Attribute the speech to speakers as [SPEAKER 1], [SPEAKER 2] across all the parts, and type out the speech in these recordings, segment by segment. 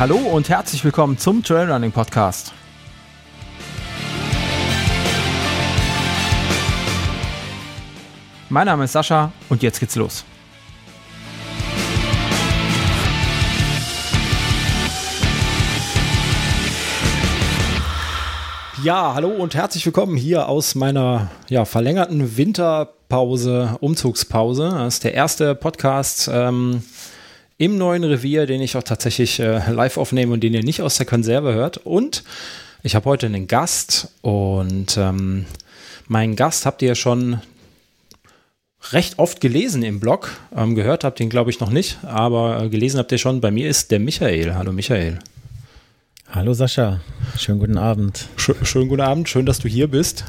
[SPEAKER 1] Hallo und herzlich willkommen zum Trailrunning Podcast. Mein Name ist Sascha und jetzt geht's los. Ja, hallo und herzlich willkommen hier aus meiner ja, verlängerten Winterpause, Umzugspause. Das ist der erste Podcast ähm, im neuen Revier, den ich auch tatsächlich äh, live aufnehme und den ihr nicht aus der Konserve hört. Und ich habe heute einen Gast und ähm, meinen Gast habt ihr schon recht oft gelesen im Blog. Ähm, gehört habt ihr ihn, glaube ich, noch nicht, aber äh, gelesen habt ihr schon. Bei mir ist der Michael. Hallo Michael.
[SPEAKER 2] Hallo Sascha, schönen guten Abend.
[SPEAKER 1] Sch schönen guten Abend, schön, dass du hier bist.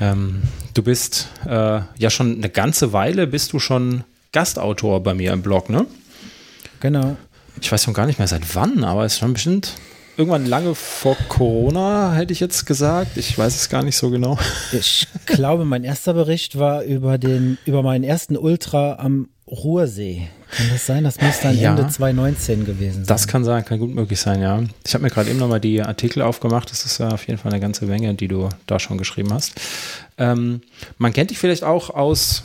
[SPEAKER 1] Ähm, du bist äh, ja schon eine ganze Weile, bist du schon Gastautor bei mir im Blog, ne?
[SPEAKER 2] Genau.
[SPEAKER 1] Ich weiß schon gar nicht mehr seit wann, aber es ist schon bestimmt irgendwann lange vor Corona, hätte ich jetzt gesagt. Ich weiß es gar nicht so genau.
[SPEAKER 2] Ich glaube, mein erster Bericht war über den, über meinen ersten Ultra am Ruhrsee. Kann das sein? Das muss dann ja, Ende 2019 gewesen sein.
[SPEAKER 1] Das kann sein, kann gut möglich sein, ja. Ich habe mir gerade eben nochmal die Artikel aufgemacht. Das ist ja auf jeden Fall eine ganze Menge, die du da schon geschrieben hast. Ähm, man kennt dich vielleicht auch aus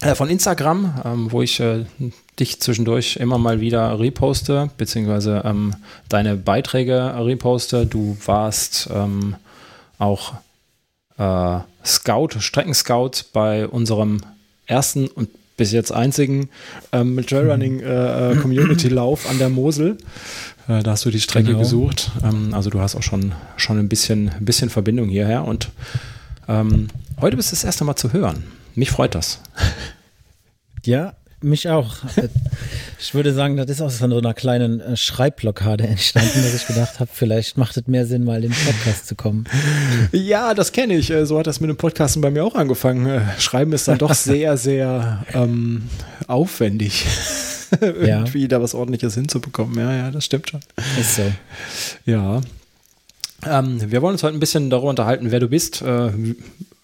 [SPEAKER 1] äh, von Instagram, ähm, wo ich äh, dich zwischendurch immer mal wieder reposte, beziehungsweise ähm, deine Beiträge reposte. Du warst ähm, auch äh, Scout, Streckenscout bei unserem ersten und bis jetzt einzigen ähm, Trailrunning äh, äh, Community Lauf an der Mosel. Äh, da hast du die Strecke genau. gesucht. Ähm, also du hast auch schon, schon ein bisschen, ein bisschen Verbindung hierher und ähm, heute bist du das erste Mal zu hören. Mich freut das.
[SPEAKER 2] Ja, mich auch. Ich würde sagen, das ist aus so einer kleinen äh, Schreibblockade entstanden, dass ich gedacht habe, vielleicht macht es mehr Sinn, mal in den Podcast zu kommen.
[SPEAKER 1] Ja, das kenne ich. Äh, so hat das mit dem Podcasten bei mir auch angefangen. Äh, Schreiben ist dann doch sehr, sehr ähm, aufwendig. Irgendwie ja. da was ordentliches hinzubekommen. Ja, ja, das stimmt schon.
[SPEAKER 2] Ist so.
[SPEAKER 1] Ja. Ähm, wir wollen uns heute ein bisschen darüber unterhalten, wer du bist, äh,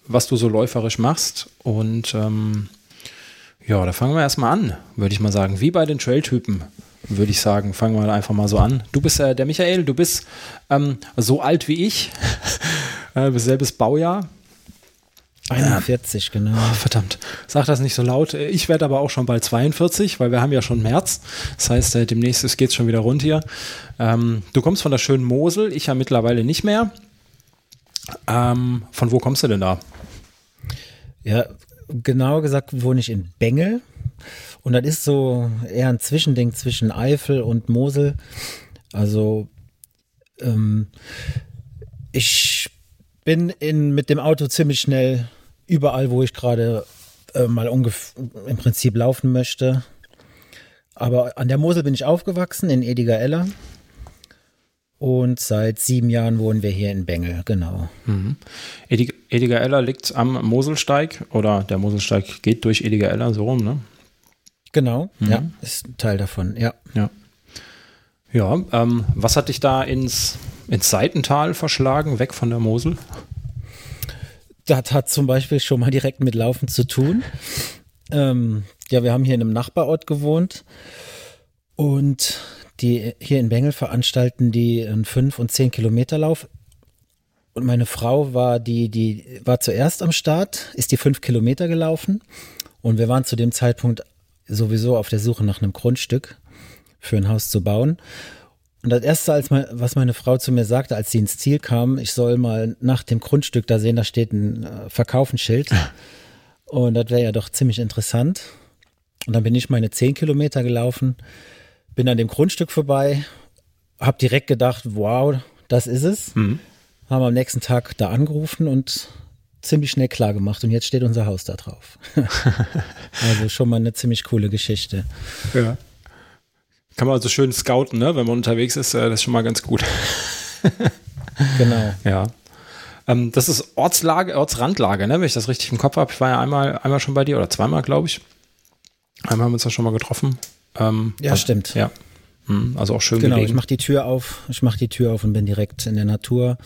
[SPEAKER 1] was du so läuferisch machst und ähm, ja, da fangen wir erstmal an, würde ich mal sagen. Wie bei den Trail-Typen, würde ich sagen. Fangen wir einfach mal so an. Du bist äh, der Michael, du bist ähm, so alt wie ich. äh, selbes Baujahr.
[SPEAKER 2] 41, ja. genau.
[SPEAKER 1] Oh, verdammt, sag das nicht so laut. Ich werde aber auch schon bald 42, weil wir haben ja schon März. Das heißt, äh, demnächst geht es schon wieder rund hier. Ähm, du kommst von der schönen Mosel, ich ja mittlerweile nicht mehr. Ähm, von wo kommst du denn da?
[SPEAKER 2] Ja, genauer gesagt wohne ich in Bengel. Und das ist so eher ein Zwischending zwischen Eifel und Mosel. Also ähm, ich bin in, mit dem Auto ziemlich schnell überall, wo ich gerade äh, mal im Prinzip laufen möchte. Aber an der Mosel bin ich aufgewachsen, in Ediger-Eller. Und seit sieben Jahren wohnen wir hier in Bengel, genau.
[SPEAKER 1] Mhm. Ediger Eller liegt am Moselsteig oder der Moselsteig geht durch Ediger Eller so rum, ne?
[SPEAKER 2] Genau, mhm. ja, ist ein Teil davon, ja.
[SPEAKER 1] Ja, ja ähm, was hat dich da ins, ins Seitental verschlagen, weg von der Mosel?
[SPEAKER 2] Das hat zum Beispiel schon mal direkt mit Laufen zu tun. ähm, ja, wir haben hier in einem Nachbarort gewohnt und die hier in Bengel veranstalten die einen 5- und 10 Kilometer Lauf. Und meine Frau war die, die war zuerst am Start, ist die fünf Kilometer gelaufen. Und wir waren zu dem Zeitpunkt sowieso auf der Suche nach einem Grundstück für ein Haus zu bauen. Und das erste, als mein, was meine Frau zu mir sagte, als sie ins Ziel kam, ich soll mal nach dem Grundstück da sehen, da steht ein äh, Verkaufenschild. Und das wäre ja doch ziemlich interessant. Und dann bin ich meine zehn Kilometer gelaufen bin an dem Grundstück vorbei, habe direkt gedacht, wow, das ist es. Mhm. Haben am nächsten Tag da angerufen und ziemlich schnell klar gemacht und jetzt steht unser Haus da drauf. also schon mal eine ziemlich coole Geschichte.
[SPEAKER 1] Ja. Kann man also schön scouten, ne? wenn man unterwegs ist, äh, das ist schon mal ganz gut.
[SPEAKER 2] genau.
[SPEAKER 1] Ja. Ähm, das ist Ortslage, Ortsrandlage, ne? wenn ich das richtig im Kopf habe. Ich war ja einmal, einmal schon bei dir oder zweimal, glaube ich. Einmal haben wir uns da schon mal getroffen.
[SPEAKER 2] Ähm, ja, was, stimmt.
[SPEAKER 1] Ja. Hm, also auch schön
[SPEAKER 2] Genau, gelegen. ich mache die Tür auf, ich mache die Tür auf und bin direkt in der Natur.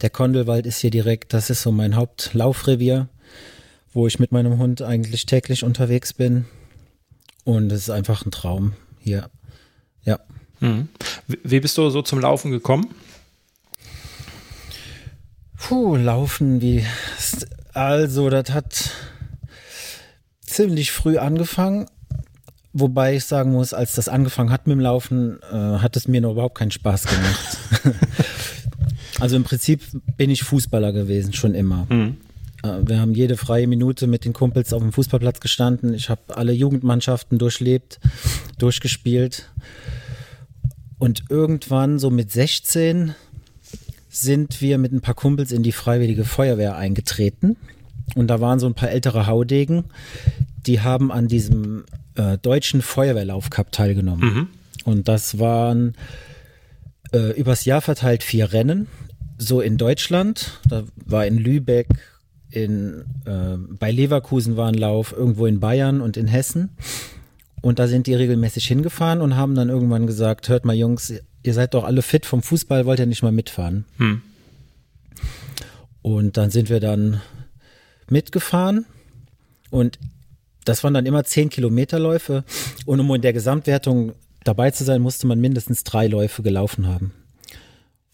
[SPEAKER 2] Der Kondelwald ist hier direkt, das ist so mein Hauptlaufrevier, wo ich mit meinem Hund eigentlich täglich unterwegs bin. Und es ist einfach ein Traum hier. Ja.
[SPEAKER 1] Mhm. Wie bist du so zum Laufen gekommen?
[SPEAKER 2] Puh, Laufen, wie. Also, das hat ziemlich früh angefangen. Wobei ich sagen muss, als das angefangen hat mit dem Laufen, äh, hat es mir noch überhaupt keinen Spaß gemacht. also im Prinzip bin ich Fußballer gewesen, schon immer. Mhm. Äh, wir haben jede freie Minute mit den Kumpels auf dem Fußballplatz gestanden. Ich habe alle Jugendmannschaften durchlebt, durchgespielt. Und irgendwann, so mit 16, sind wir mit ein paar Kumpels in die Freiwillige Feuerwehr eingetreten. Und da waren so ein paar ältere Haudegen, die haben an diesem äh, deutschen Feuerwehrlaufcup teilgenommen. Mhm. Und das waren äh, übers Jahr verteilt vier Rennen. So in Deutschland, da war in Lübeck, in, äh, bei Leverkusen war ein Lauf, irgendwo in Bayern und in Hessen. Und da sind die regelmäßig hingefahren und haben dann irgendwann gesagt, hört mal Jungs, ihr seid doch alle fit vom Fußball, wollt ihr nicht mal mitfahren? Hm. Und dann sind wir dann mitgefahren und das waren dann immer 10 Kilometerläufe und um in der Gesamtwertung dabei zu sein, musste man mindestens drei Läufe gelaufen haben.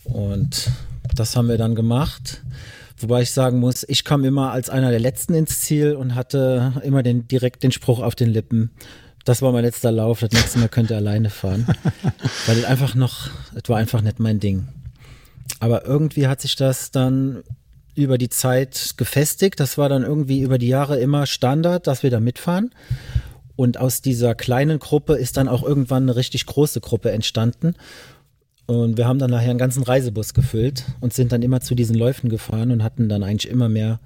[SPEAKER 2] Und das haben wir dann gemacht. Wobei ich sagen muss, ich kam immer als einer der Letzten ins Ziel und hatte immer den, direkt den Spruch auf den Lippen, das war mein letzter Lauf, das nächste Mal könnt ihr alleine fahren. Weil das einfach noch, das war einfach nicht mein Ding. Aber irgendwie hat sich das dann über die Zeit gefestigt. Das war dann irgendwie über die Jahre immer Standard, dass wir da mitfahren. Und aus dieser kleinen Gruppe ist dann auch irgendwann eine richtig große Gruppe entstanden. Und wir haben dann nachher einen ganzen Reisebus gefüllt und sind dann immer zu diesen Läufen gefahren und hatten dann eigentlich immer mehr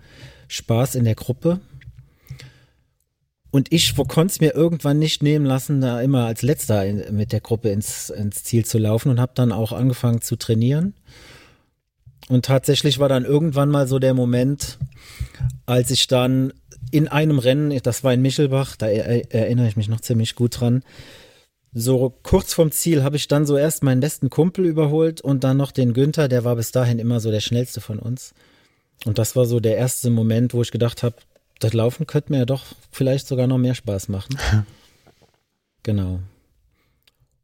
[SPEAKER 2] Spaß in der Gruppe. Und ich konnte es mir irgendwann nicht nehmen lassen, da immer als letzter in, mit der Gruppe ins, ins Ziel zu laufen und habe dann auch angefangen zu trainieren. Und tatsächlich war dann irgendwann mal so der Moment, als ich dann in einem Rennen, das war in Michelbach, da er, erinnere ich mich noch ziemlich gut dran, so kurz vorm Ziel habe ich dann so erst meinen besten Kumpel überholt und dann noch den Günther, der war bis dahin immer so der schnellste von uns. Und das war so der erste Moment, wo ich gedacht habe, das Laufen könnte mir ja doch vielleicht sogar noch mehr Spaß machen. genau.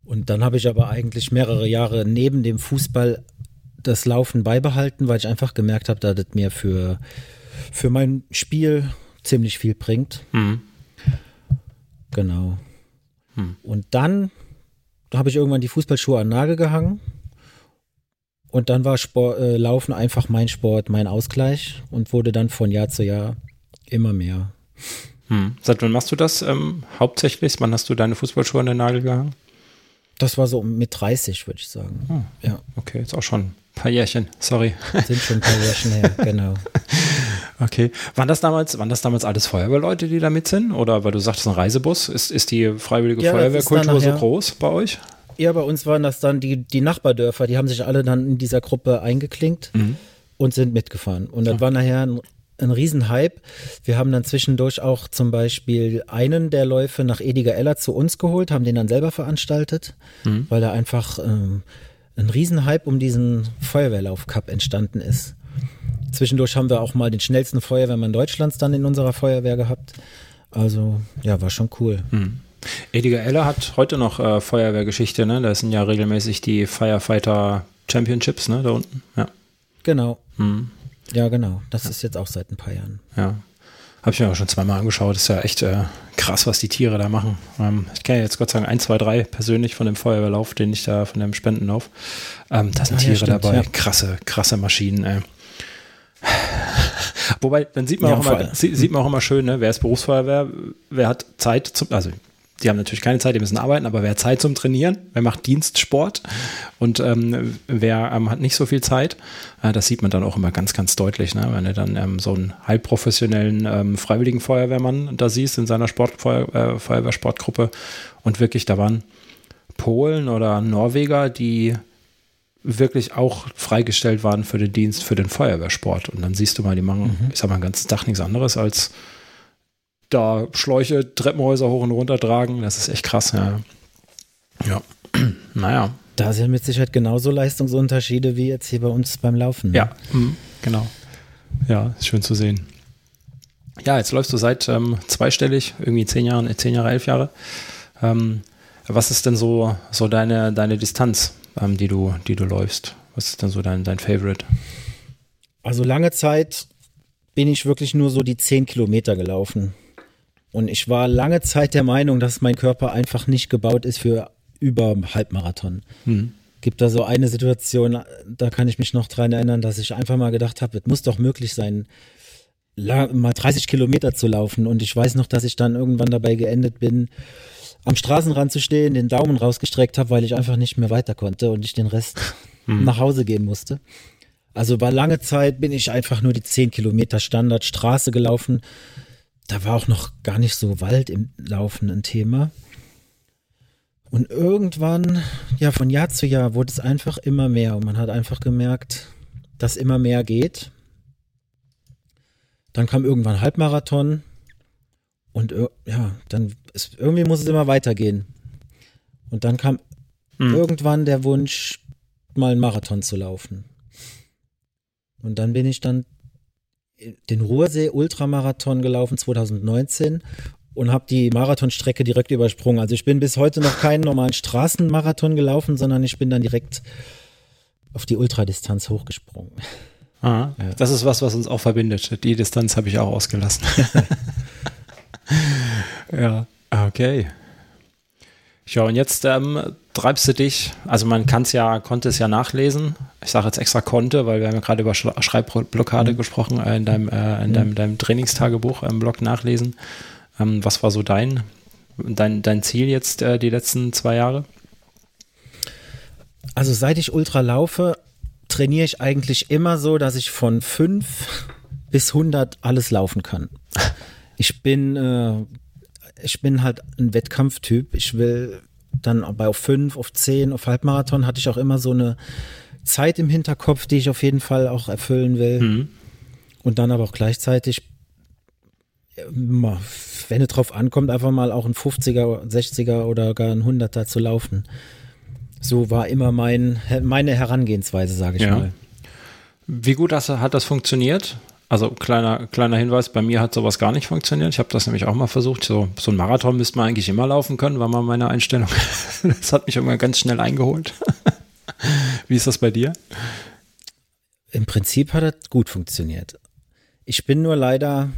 [SPEAKER 2] Und dann habe ich aber eigentlich mehrere Jahre neben dem Fußball das Laufen beibehalten, weil ich einfach gemerkt habe, dass das mir für, für mein Spiel ziemlich viel bringt. Mhm. Genau. Mhm. Und dann habe ich irgendwann die Fußballschuhe an den Nagel gehangen. Und dann war Sport, äh, Laufen einfach mein Sport, mein Ausgleich und wurde dann von Jahr zu Jahr Immer mehr.
[SPEAKER 1] Hm. Seit wann machst du das ähm, hauptsächlich? Wann hast du deine Fußballschuhe an den Nagel gehangen?
[SPEAKER 2] Das war so mit 30, würde ich sagen.
[SPEAKER 1] Hm. Ja. Okay, jetzt auch schon paar Jährchen, sorry.
[SPEAKER 2] Sind schon ein paar Jährchen her, genau.
[SPEAKER 1] Okay. Waren das damals, waren das damals alles Feuerwehrleute, die da mit sind? Oder weil du sagst, ein Reisebus, ist, ist die freiwillige ja, Feuerwehrkultur so groß bei euch?
[SPEAKER 2] Ja, bei uns waren das dann die, die Nachbardörfer, die haben sich alle dann in dieser Gruppe eingeklinkt mhm. und sind mitgefahren. Und das ja. war nachher ein ein Riesenhype. Wir haben dann zwischendurch auch zum Beispiel einen der Läufe nach Ediger Eller zu uns geholt, haben den dann selber veranstaltet, mhm. weil da einfach ähm, ein Riesenhype um diesen Feuerwehrlauf-Cup entstanden ist. Zwischendurch haben wir auch mal den schnellsten Feuerwehrmann Deutschlands dann in unserer Feuerwehr gehabt. Also ja, war schon cool. Mhm.
[SPEAKER 1] Ediger Eller hat heute noch äh, Feuerwehrgeschichte, ne? Da sind ja regelmäßig die Firefighter Championships, ne, da unten. Ja.
[SPEAKER 2] Genau. Mhm. Ja, genau. Das ja. ist jetzt auch seit ein paar Jahren.
[SPEAKER 1] Ja. Habe ich mir auch schon zweimal angeschaut. Ist ja echt äh, krass, was die Tiere da machen. Ähm, ich kenne jetzt Gott sei Dank ein, zwei, drei persönlich von dem Feuerwehrlauf, den ich da von dem Spendenlauf. Ähm, da sind ah, Tiere ja, stimmt, dabei. Ja. Krasse, krasse Maschinen. Ey. Wobei, dann sieht man, auch immer, sieht man auch immer schön, ne? wer ist Berufsfeuerwehr, wer hat Zeit zum, also die haben natürlich keine Zeit, die müssen arbeiten, aber wer hat Zeit zum Trainieren, wer macht Dienstsport und ähm, wer ähm, hat nicht so viel Zeit, äh, das sieht man dann auch immer ganz, ganz deutlich, ne? wenn du dann ähm, so einen halbprofessionellen ähm, freiwilligen Feuerwehrmann da siehst in seiner Sport, Feuer, äh, Feuerwehrsportgruppe und wirklich, da waren Polen oder Norweger, die wirklich auch freigestellt waren für den Dienst, für den Feuerwehrsport. Und dann siehst du mal, die machen, mhm. ich sag mal, ein ganzes Dach nichts anderes als da Schläuche, Treppenhäuser hoch und runter tragen. Das ist echt krass, ja. Ja, naja.
[SPEAKER 2] Da sind mit Sicherheit genauso Leistungsunterschiede wie jetzt hier bei uns beim Laufen.
[SPEAKER 1] Ne? Ja, mhm, genau. Ja, ist schön zu sehen. Ja, jetzt läufst du seit ähm, zweistellig, irgendwie zehn Jahren, zehn Jahre, elf Jahre. Ähm, Was ist denn so, so deine, deine Distanz, ähm, die, du, die du läufst? Was ist denn so dein, dein Favorite?
[SPEAKER 2] Also lange Zeit bin ich wirklich nur so die 10 Kilometer gelaufen. Und ich war lange Zeit der Meinung, dass mein Körper einfach nicht gebaut ist für über Halbmarathon. Hm. Gibt da so eine Situation, da kann ich mich noch dran erinnern, dass ich einfach mal gedacht habe, es muss doch möglich sein, mal 30 Kilometer zu laufen. Und ich weiß noch, dass ich dann irgendwann dabei geendet bin, am Straßenrand zu stehen, den Daumen rausgestreckt habe, weil ich einfach nicht mehr weiter konnte und ich den Rest hm. nach Hause gehen musste. Also war lange Zeit bin ich einfach nur die 10 Kilometer Standardstraße gelaufen. Da war auch noch gar nicht so Wald im Laufen ein Thema. Und irgendwann, ja, von Jahr zu Jahr wurde es einfach immer mehr und man hat einfach gemerkt, dass immer mehr geht. Dann kam irgendwann Halbmarathon und ja, dann ist, irgendwie muss es immer weitergehen. Und dann kam hm. irgendwann der Wunsch, mal einen Marathon zu laufen. Und dann bin ich dann den Ruhrsee Ultramarathon gelaufen 2019 und habe die Marathonstrecke direkt übersprungen. Also ich bin bis heute noch keinen normalen Straßenmarathon gelaufen, sondern ich bin dann direkt auf die Ultradistanz hochgesprungen.
[SPEAKER 1] Ah, ja. Das ist was, was uns auch verbindet. Die Distanz habe ich auch ausgelassen. ja, okay. Ja, und jetzt ähm, treibst du dich, also man kann es ja, konnte es ja nachlesen. Ich sage jetzt extra konnte, weil wir haben ja gerade über Schreibblockade mhm. gesprochen, äh, in, deinem, äh, in mhm. deinem, deinem Trainingstagebuch im Blog nachlesen. Ähm, was war so dein, dein, dein Ziel jetzt äh, die letzten zwei Jahre?
[SPEAKER 2] Also seit ich Ultra laufe, trainiere ich eigentlich immer so, dass ich von 5 bis 100 alles laufen kann. Ich bin, äh, ich bin halt ein Wettkampftyp. Ich will dann bei auf 5, auf 10, auf Halbmarathon hatte ich auch immer so eine Zeit im Hinterkopf, die ich auf jeden Fall auch erfüllen will. Mhm. Und dann aber auch gleichzeitig, wenn es drauf ankommt, einfach mal auch ein 50er, 60er oder gar ein 100er zu laufen. So war immer mein, meine Herangehensweise, sage ich ja. mal.
[SPEAKER 1] Wie gut das, hat das funktioniert? Also kleiner, kleiner Hinweis, bei mir hat sowas gar nicht funktioniert. Ich habe das nämlich auch mal versucht. So, so ein Marathon müsste man eigentlich immer laufen können, war mal meine Einstellung. Das hat mich irgendwann ganz schnell eingeholt. Wie ist das bei dir?
[SPEAKER 2] Im Prinzip hat das gut funktioniert. Ich bin nur leider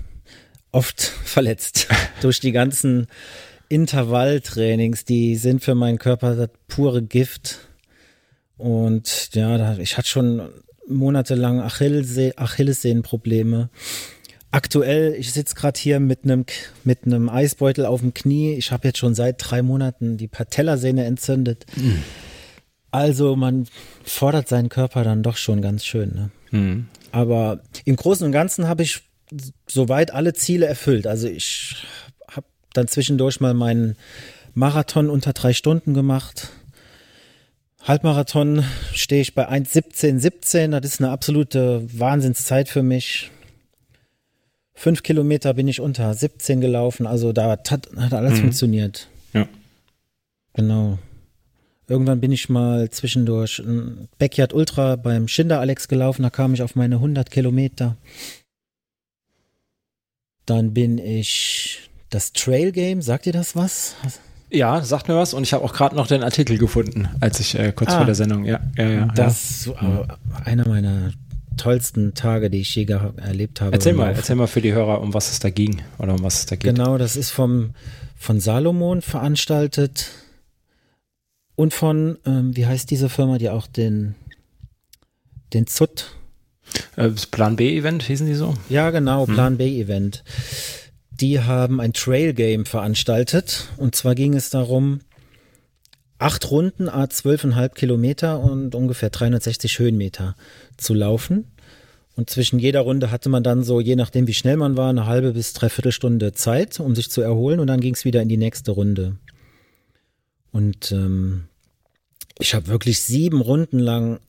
[SPEAKER 2] oft verletzt durch die ganzen Intervalltrainings. Die sind für meinen Körper das pure Gift. Und ja, ich hatte schon monatelang Achillesse Achillessehnenprobleme. Aktuell, ich sitze gerade hier mit einem mit einem Eisbeutel auf dem Knie. Ich habe jetzt schon seit drei Monaten die Patellasehne entzündet. Mhm. Also man fordert seinen Körper dann doch schon ganz schön. Ne? Mhm. Aber im Großen und Ganzen habe ich soweit alle Ziele erfüllt. Also ich habe dann zwischendurch mal meinen Marathon unter drei Stunden gemacht. Halbmarathon stehe ich bei 1,17,17. Das ist eine absolute Wahnsinnszeit für mich. Fünf Kilometer bin ich unter 17 gelaufen. Also da hat, hat alles mhm. funktioniert.
[SPEAKER 1] Ja.
[SPEAKER 2] Genau. Irgendwann bin ich mal zwischendurch ein Backyard Ultra beim Schinder Alex gelaufen. Da kam ich auf meine 100 Kilometer. Dann bin ich das Trail Game. Sagt ihr das was?
[SPEAKER 1] Ja, sagt mir was und ich habe auch gerade noch den Artikel gefunden, als ich äh, kurz ah, vor der Sendung, ja, ja, ja.
[SPEAKER 2] Das ja. Äh, einer meiner tollsten Tage, die ich je erlebt habe.
[SPEAKER 1] Erzähl mal, erzähl mal für die Hörer, um was es da ging oder um was es da geht.
[SPEAKER 2] Genau, das ist vom von Salomon veranstaltet und von, ähm, wie heißt diese Firma, die auch den den ZUT
[SPEAKER 1] äh, Plan B Event hießen die so?
[SPEAKER 2] Ja, genau, hm. Plan hm. B Event die haben ein Trail Game veranstaltet. Und zwar ging es darum, acht Runden, a 12,5 Kilometer und ungefähr 360 Höhenmeter zu laufen. Und zwischen jeder Runde hatte man dann so, je nachdem wie schnell man war, eine halbe bis dreiviertel Stunde Zeit, um sich zu erholen. Und dann ging es wieder in die nächste Runde. Und ähm, ich habe wirklich sieben Runden lang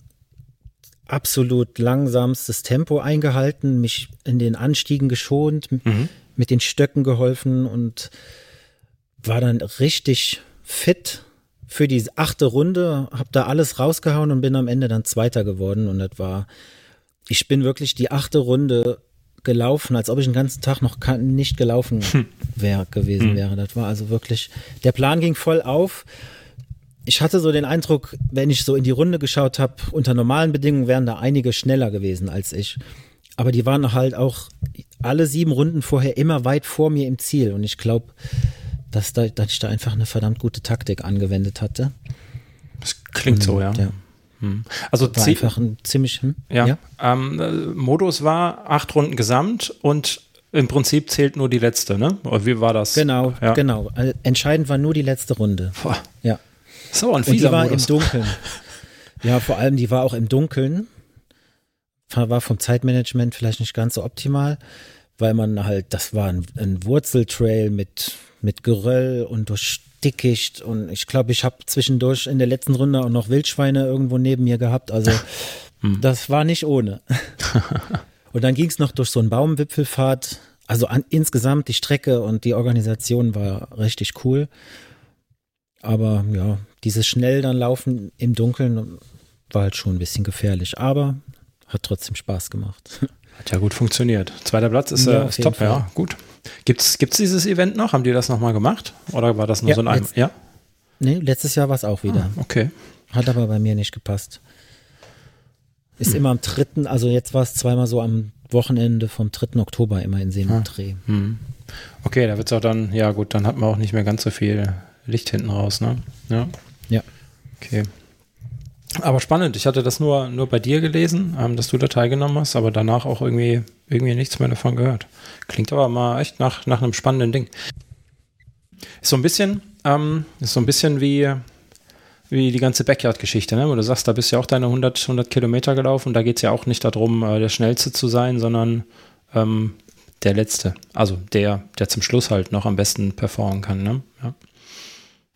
[SPEAKER 2] absolut langsamstes Tempo eingehalten, mich in den Anstiegen geschont, mhm. mit den Stöcken geholfen und war dann richtig fit für die achte Runde, hab da alles rausgehauen und bin am Ende dann Zweiter geworden. Und das war, ich bin wirklich die achte Runde gelaufen, als ob ich den ganzen Tag noch nicht gelaufen wäre gewesen hm. wäre. Das war also wirklich, der Plan ging voll auf. Ich hatte so den Eindruck, wenn ich so in die Runde geschaut habe, unter normalen Bedingungen wären da einige schneller gewesen als ich. Aber die waren halt auch alle sieben Runden vorher immer weit vor mir im Ziel. Und ich glaube, dass, da, dass ich da einfach eine verdammt gute Taktik angewendet hatte.
[SPEAKER 1] Das klingt Und, so, ja. ja.
[SPEAKER 2] Hm. Also war einfach ein ziemlich. Hm?
[SPEAKER 1] Ja. ja. Ähm, äh, Modus war acht Runden gesamt und im Prinzip zählt nur die letzte, ne? Oder wie war das?
[SPEAKER 2] Genau, ja. genau. Also entscheidend war nur die letzte Runde. Boah. Ja.
[SPEAKER 1] So ein fieser
[SPEAKER 2] Und die war
[SPEAKER 1] Modus.
[SPEAKER 2] im Dunkeln. ja, vor allem die war auch im Dunkeln. War vom Zeitmanagement vielleicht nicht ganz so optimal, weil man halt, das war ein, ein Wurzeltrail mit, mit Geröll und durch Dickicht und ich glaube, ich habe zwischendurch in der letzten Runde auch noch Wildschweine irgendwo neben mir gehabt. Also hm. das war nicht ohne. und dann ging es noch durch so einen Baumwipfelfahrt. Also an, insgesamt die Strecke und die Organisation war richtig cool. Aber ja, dieses schnell dann laufen im Dunkeln war halt schon ein bisschen gefährlich. Aber hat trotzdem Spaß gemacht.
[SPEAKER 1] Hat ja gut funktioniert. Zweiter Platz ist, ja, äh, ist top, Fall. ja, gut. Gibt es dieses Event noch? Haben die das nochmal gemacht? Oder war das nur ja, so ein Einmal? Ja?
[SPEAKER 2] Nee, letztes Jahr war es auch wieder.
[SPEAKER 1] Ah, okay.
[SPEAKER 2] Hat aber bei mir nicht gepasst. Ist hm. immer am 3., also jetzt war es zweimal so am Wochenende vom 3. Oktober immer in Seen und Dreh.
[SPEAKER 1] Ah, hm. Okay, da wird es auch dann, ja gut, dann hat man auch nicht mehr ganz so viel Licht hinten raus, ne? Ja.
[SPEAKER 2] Ja.
[SPEAKER 1] Okay. Aber spannend, ich hatte das nur, nur bei dir gelesen, ähm, dass du da teilgenommen hast, aber danach auch irgendwie, irgendwie nichts mehr davon gehört. Klingt aber mal echt nach, nach einem spannenden Ding. Ist so ein bisschen, ähm, ist so ein bisschen wie, wie die ganze Backyard-Geschichte, ne? wo du sagst, da bist ja auch deine 100, 100 Kilometer gelaufen. Da geht es ja auch nicht darum, äh, der Schnellste zu sein, sondern ähm, der Letzte. Also der, der zum Schluss halt noch am besten performen kann. Ne? Ja.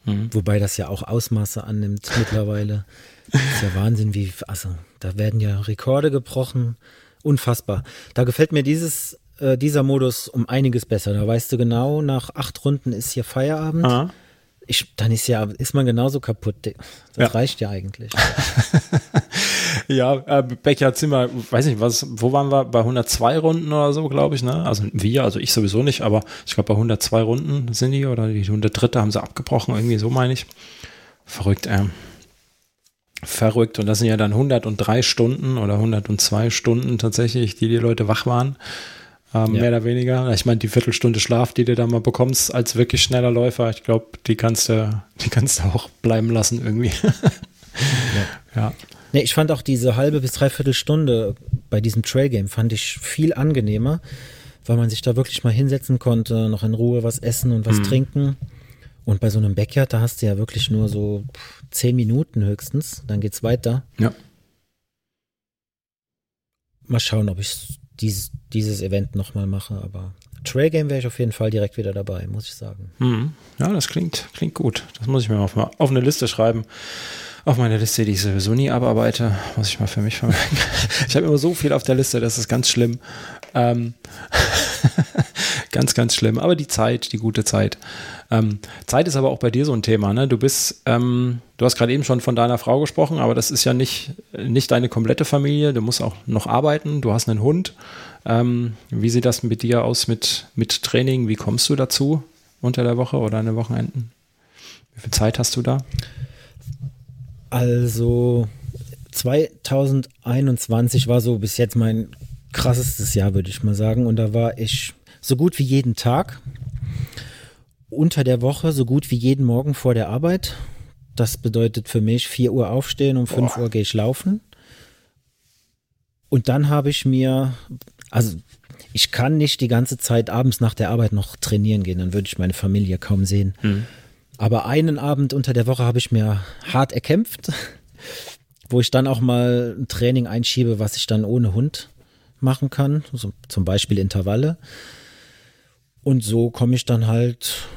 [SPEAKER 2] Mhm. Wobei das ja auch Ausmaße annimmt mittlerweile. Das ist ja Wahnsinn, wie, also da werden ja Rekorde gebrochen. Unfassbar. Da gefällt mir dieses, äh, dieser Modus um einiges besser. Da weißt du genau, nach acht Runden ist hier Feierabend. Aha. Ich, dann ist ja, ist man genauso kaputt. Das ja. reicht ja eigentlich.
[SPEAKER 1] ja, äh, Becker Zimmer, weiß nicht, was, wo waren wir? Bei 102 Runden oder so, glaube ich, ne? Also wir, also ich sowieso nicht, aber ich glaube bei 102 Runden sind die oder die 103. haben sie abgebrochen, irgendwie so meine ich. Verrückt, ähm. Verrückt. Und das sind ja dann 103 Stunden oder 102 Stunden tatsächlich, die die Leute wach waren. Ähm, ja. Mehr oder weniger. Ich meine, die Viertelstunde Schlaf, die du da mal bekommst als wirklich schneller Läufer, ich glaube, die kannst du, die kannst du auch bleiben lassen irgendwie.
[SPEAKER 2] ja. ja. Nee, ich fand auch diese halbe bis dreiviertel Stunde bei diesem Trail Game fand ich viel angenehmer, weil man sich da wirklich mal hinsetzen konnte, noch in Ruhe was essen und was mhm. trinken. Und bei so einem Backyard, da hast du ja wirklich nur so zehn Minuten höchstens, dann geht's weiter.
[SPEAKER 1] Ja.
[SPEAKER 2] Mal schauen, ob ich dieses, dieses Event nochmal mache, aber Trail Game wäre ich auf jeden Fall direkt wieder dabei, muss ich sagen.
[SPEAKER 1] Mhm. Ja, das klingt, klingt gut. Das muss ich mir auf, auf eine Liste schreiben. Auf meine Liste, die ich sowieso nie abarbeite, muss ich mal für mich vermerken. Ich habe immer so viel auf der Liste, das ist ganz schlimm. Ähm ganz, ganz schlimm. Aber die Zeit, die gute Zeit. Ähm, Zeit ist aber auch bei dir so ein Thema. Ne? Du bist, ähm, du hast gerade eben schon von deiner Frau gesprochen, aber das ist ja nicht, nicht deine komplette Familie. Du musst auch noch arbeiten. Du hast einen Hund. Ähm, wie sieht das mit dir aus mit, mit Training? Wie kommst du dazu unter der Woche oder an den Wochenenden? Wie viel Zeit hast du da?
[SPEAKER 2] Also 2021 war so bis jetzt mein krassestes Jahr, würde ich mal sagen. Und da war ich so gut wie jeden Tag unter der Woche so gut wie jeden Morgen vor der Arbeit. Das bedeutet für mich 4 Uhr aufstehen, um 5 Uhr gehe ich laufen. Und dann habe ich mir, also ich kann nicht die ganze Zeit abends nach der Arbeit noch trainieren gehen, dann würde ich meine Familie kaum sehen. Mhm. Aber einen Abend unter der Woche habe ich mir hart erkämpft, wo ich dann auch mal ein Training einschiebe, was ich dann ohne Hund machen kann, so zum Beispiel Intervalle. Und so komme ich dann halt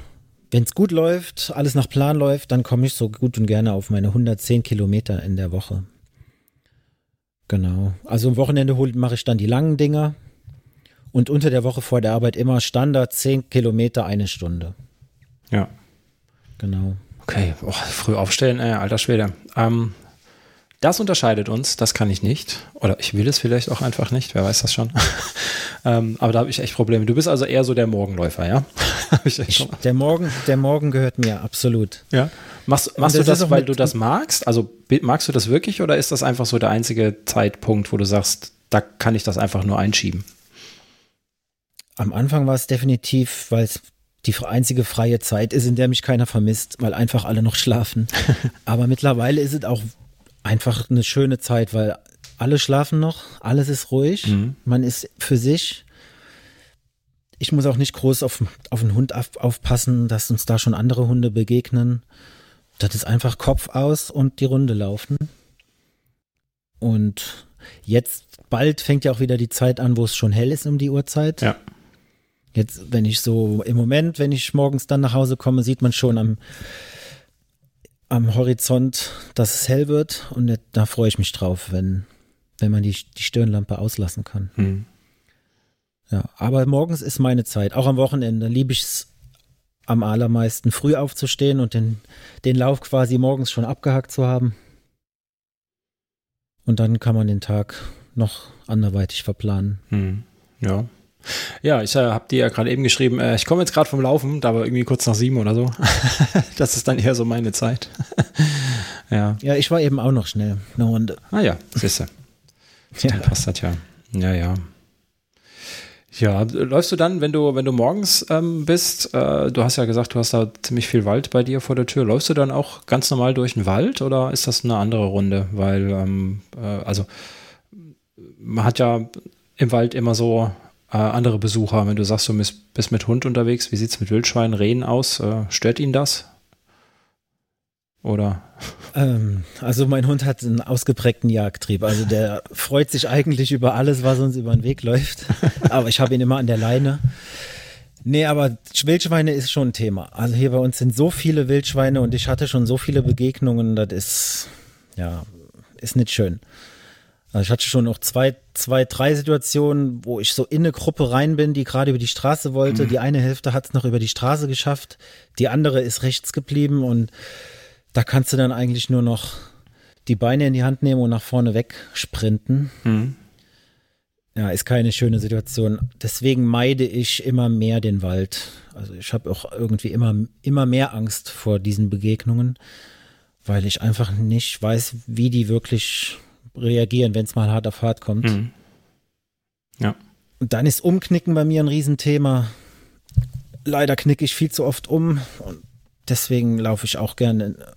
[SPEAKER 2] wenn es gut läuft, alles nach Plan läuft, dann komme ich so gut und gerne auf meine 110 Kilometer in der Woche. Genau. Also am Wochenende mache ich dann die langen Dinger und unter der Woche vor der Arbeit immer Standard 10 Kilometer eine Stunde.
[SPEAKER 1] Ja.
[SPEAKER 2] Genau.
[SPEAKER 1] Okay, oh, früh aufstellen, äh, alter Schwede. Ähm, Das unterscheidet uns, das kann ich nicht. Oder ich will es vielleicht auch einfach nicht, wer weiß das schon. ähm, aber da habe ich echt Probleme. Du bist also eher so der Morgenläufer, ja?
[SPEAKER 2] ich der, Morgen, der Morgen gehört mir, absolut.
[SPEAKER 1] Ja. Machst, machst das du das, weil du das magst? Also magst du das wirklich oder ist das einfach so der einzige Zeitpunkt, wo du sagst, da kann ich das einfach nur einschieben?
[SPEAKER 2] Am Anfang war es definitiv, weil es die einzige freie Zeit ist, in der mich keiner vermisst, weil einfach alle noch schlafen. Aber mittlerweile ist es auch einfach eine schöne Zeit, weil alle schlafen noch, alles ist ruhig, mhm. man ist für sich. Ich muss auch nicht groß auf, auf den Hund auf, aufpassen, dass uns da schon andere Hunde begegnen. Das ist einfach Kopf aus und die Runde laufen. Und jetzt bald fängt ja auch wieder die Zeit an, wo es schon hell ist um die Uhrzeit. Ja. Jetzt, wenn ich so im Moment, wenn ich morgens dann nach Hause komme, sieht man schon am, am Horizont, dass es hell wird und da freue ich mich drauf, wenn, wenn man die, die Stirnlampe auslassen kann. Hm. Ja, aber morgens ist meine Zeit, auch am Wochenende liebe ich es am allermeisten, früh aufzustehen und den, den Lauf quasi morgens schon abgehackt zu haben. Und dann kann man den Tag noch anderweitig verplanen.
[SPEAKER 1] Hm. Ja, ja, ich äh, habe dir ja gerade eben geschrieben, äh, ich komme jetzt gerade vom Laufen, da war irgendwie kurz nach sieben oder so. das ist dann eher so meine Zeit.
[SPEAKER 2] ja. Ja, ich war eben auch noch schnell eine Runde.
[SPEAKER 1] Ah ja, siehst du. Ja. passt das ja. Ja, ja. Ja, läufst du dann, wenn du, wenn du morgens ähm, bist, äh, du hast ja gesagt, du hast da ziemlich viel Wald bei dir vor der Tür, läufst du dann auch ganz normal durch den Wald oder ist das eine andere Runde? Weil, ähm, äh, also man hat ja im Wald immer so äh, andere Besucher, wenn du sagst, du bist, mit Hund unterwegs, wie sieht es mit Wildschweinen, Rehen aus? Äh, stört ihn das? Oder?
[SPEAKER 2] Ähm, also mein Hund hat einen ausgeprägten Jagdtrieb. Also der freut sich eigentlich über alles, was uns über den Weg läuft. Aber ich habe ihn immer an der Leine. Nee, aber Wildschweine ist schon ein Thema. Also hier bei uns sind so viele Wildschweine und ich hatte schon so viele Begegnungen, das ist, ja, ist nicht schön. Also ich hatte schon noch zwei, zwei, drei Situationen, wo ich so in eine Gruppe rein bin, die gerade über die Straße wollte. Mhm. Die eine Hälfte hat es noch über die Straße geschafft, die andere ist rechts geblieben und da kannst du dann eigentlich nur noch die Beine in die Hand nehmen und nach vorne weg sprinten. Mhm. Ja, ist keine schöne Situation. Deswegen meide ich immer mehr den Wald. Also ich habe auch irgendwie immer, immer mehr Angst vor diesen Begegnungen, weil ich einfach nicht weiß, wie die wirklich reagieren, wenn es mal hart auf hart kommt. Mhm. Ja. Und dann ist Umknicken bei mir ein Riesenthema. Leider knicke ich viel zu oft um und deswegen laufe ich auch gerne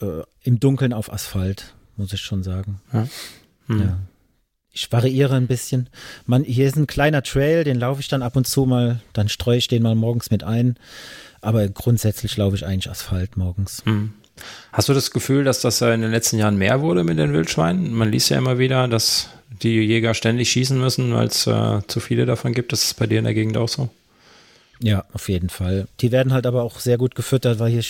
[SPEAKER 2] äh, im Dunkeln auf Asphalt, muss ich schon sagen. Ja. Mhm. ja. Ich variiere ein bisschen. Man, hier ist ein kleiner Trail, den laufe ich dann ab und zu mal, dann streue ich den mal morgens mit ein. Aber grundsätzlich laufe ich eigentlich Asphalt morgens. Mhm.
[SPEAKER 1] Hast du das Gefühl, dass das in den letzten Jahren mehr wurde mit den Wildschweinen? Man liest ja immer wieder, dass die Jäger ständig schießen müssen, weil es äh, zu viele davon gibt. Das ist bei dir in der Gegend auch so?
[SPEAKER 2] Ja, auf jeden Fall. Die werden halt aber auch sehr gut gefüttert, weil hier